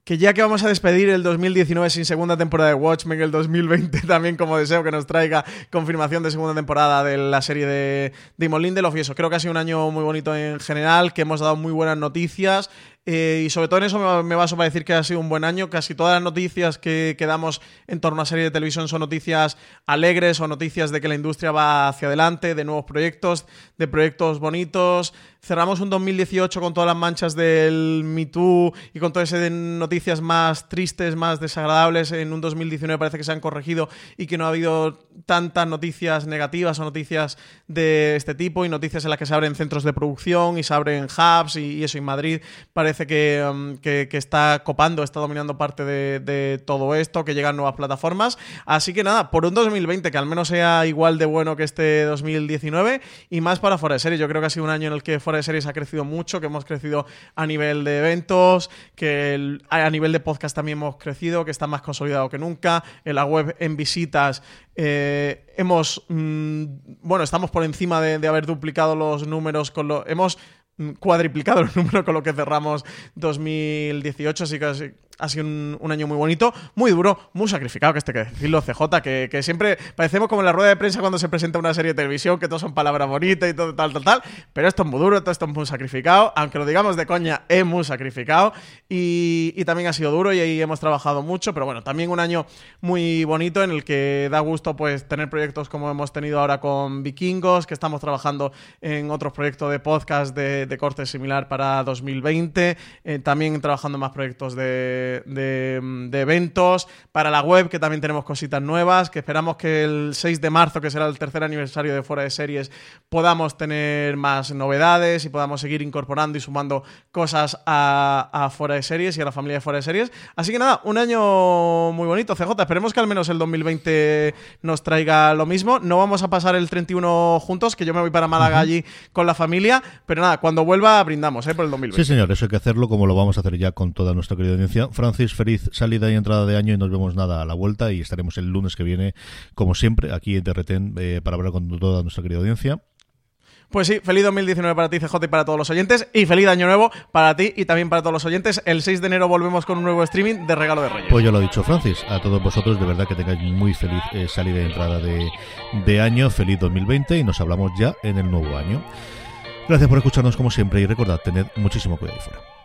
Speaker 2: que ya que vamos a despedir el 2019 sin segunda temporada de Watchmen, el 2020 también como deseo que nos traiga confirmación de segunda temporada de la serie de Damon Lindelof y eso, creo que ha sido un año muy bonito en general, que hemos dado muy buenas noticias, eh, y sobre todo en eso me, baso para decir que ha sido un buen año. Casi todas las noticias que, que damos en torno a serie de televisión son noticias alegres o noticias de que la industria va hacia adelante, de nuevos proyectos, de proyectos bonitos. Cerramos un 2018 con todas las manchas del Me Too y con todas esas noticias más tristes, más desagradables. En un 2019 parece que se han corregido y que no ha habido tantas noticias negativas o noticias de este tipo y noticias en las que se abren centros de producción y se abren hubs y, y eso en Madrid parece Um, que, está copando, está dominando parte de, todo esto, que llegan nuevas plataformas. Así que nada, por un 2020 que al menos sea igual de bueno que este 2019 y más para Fuera de Series. Yo creo que ha sido un año en el que Fuera de Series ha crecido mucho, que hemos crecido a nivel de eventos, que a nivel de podcast también hemos crecido, que está más consolidado que nunca. En la web, en visitas, eh, hemos, mm, bueno, estamos por encima de, de, haber duplicado los números con lo, hemos cuadriplicado el número con lo que cerramos 2018, así que ha sido un, año muy bonito, muy duro, muy sacrificado, que este que decirlo, CJ, que, siempre parecemos como en la rueda de prensa cuando se presenta una serie de televisión, que todo son palabras bonitas y todo tal, tal, tal, pero esto es muy duro, todo esto es muy sacrificado, aunque lo digamos de coña, es muy sacrificado. Y, y también ha sido duro y ahí hemos trabajado mucho, pero bueno, también un año muy bonito en el que da gusto pues tener proyectos como hemos tenido ahora con Vikingos, que estamos trabajando en otros proyectos de podcast de, de corte similar para 2020, eh, también trabajando en más proyectos de de, de, eventos, para la web, que también tenemos cositas nuevas, que esperamos que el 6 de marzo, que será el tercer aniversario de Fuera de Series, podamos tener más novedades y podamos seguir incorporando y sumando cosas a, a Fuera de Series y a la familia de Fuera de Series. Así que nada, un año muy bonito, CJ. Esperemos que al menos el 2020 nos traiga lo mismo. No vamos a pasar el 31 juntos, que yo me voy para Málaga allí con la familia, pero nada, cuando vuelva brindamos ¿eh? por el 2020.
Speaker 1: Sí, señor, eso hay que hacerlo como lo vamos a hacer ya con toda nuestra querida audiencia. Francis, feliz salida y entrada de año y nos vemos nada a la vuelta y estaremos el lunes que viene, como siempre, aquí en TRTEN eh, para hablar con toda nuestra querida audiencia.
Speaker 2: Pues sí, feliz 2019 para ti, CJ, y para todos los oyentes. Y feliz año nuevo para ti y también para todos los oyentes. El 6 de enero volvemos con un nuevo streaming de Regalo de Reyes.
Speaker 1: Pues ya lo ha dicho Francis. A todos vosotros, de verdad que tengáis muy feliz eh, salida y entrada de, de año. Feliz 2020 y nos hablamos ya en el nuevo año. Gracias por escucharnos como siempre y recordad, tened muchísimo cuidado ahí fuera.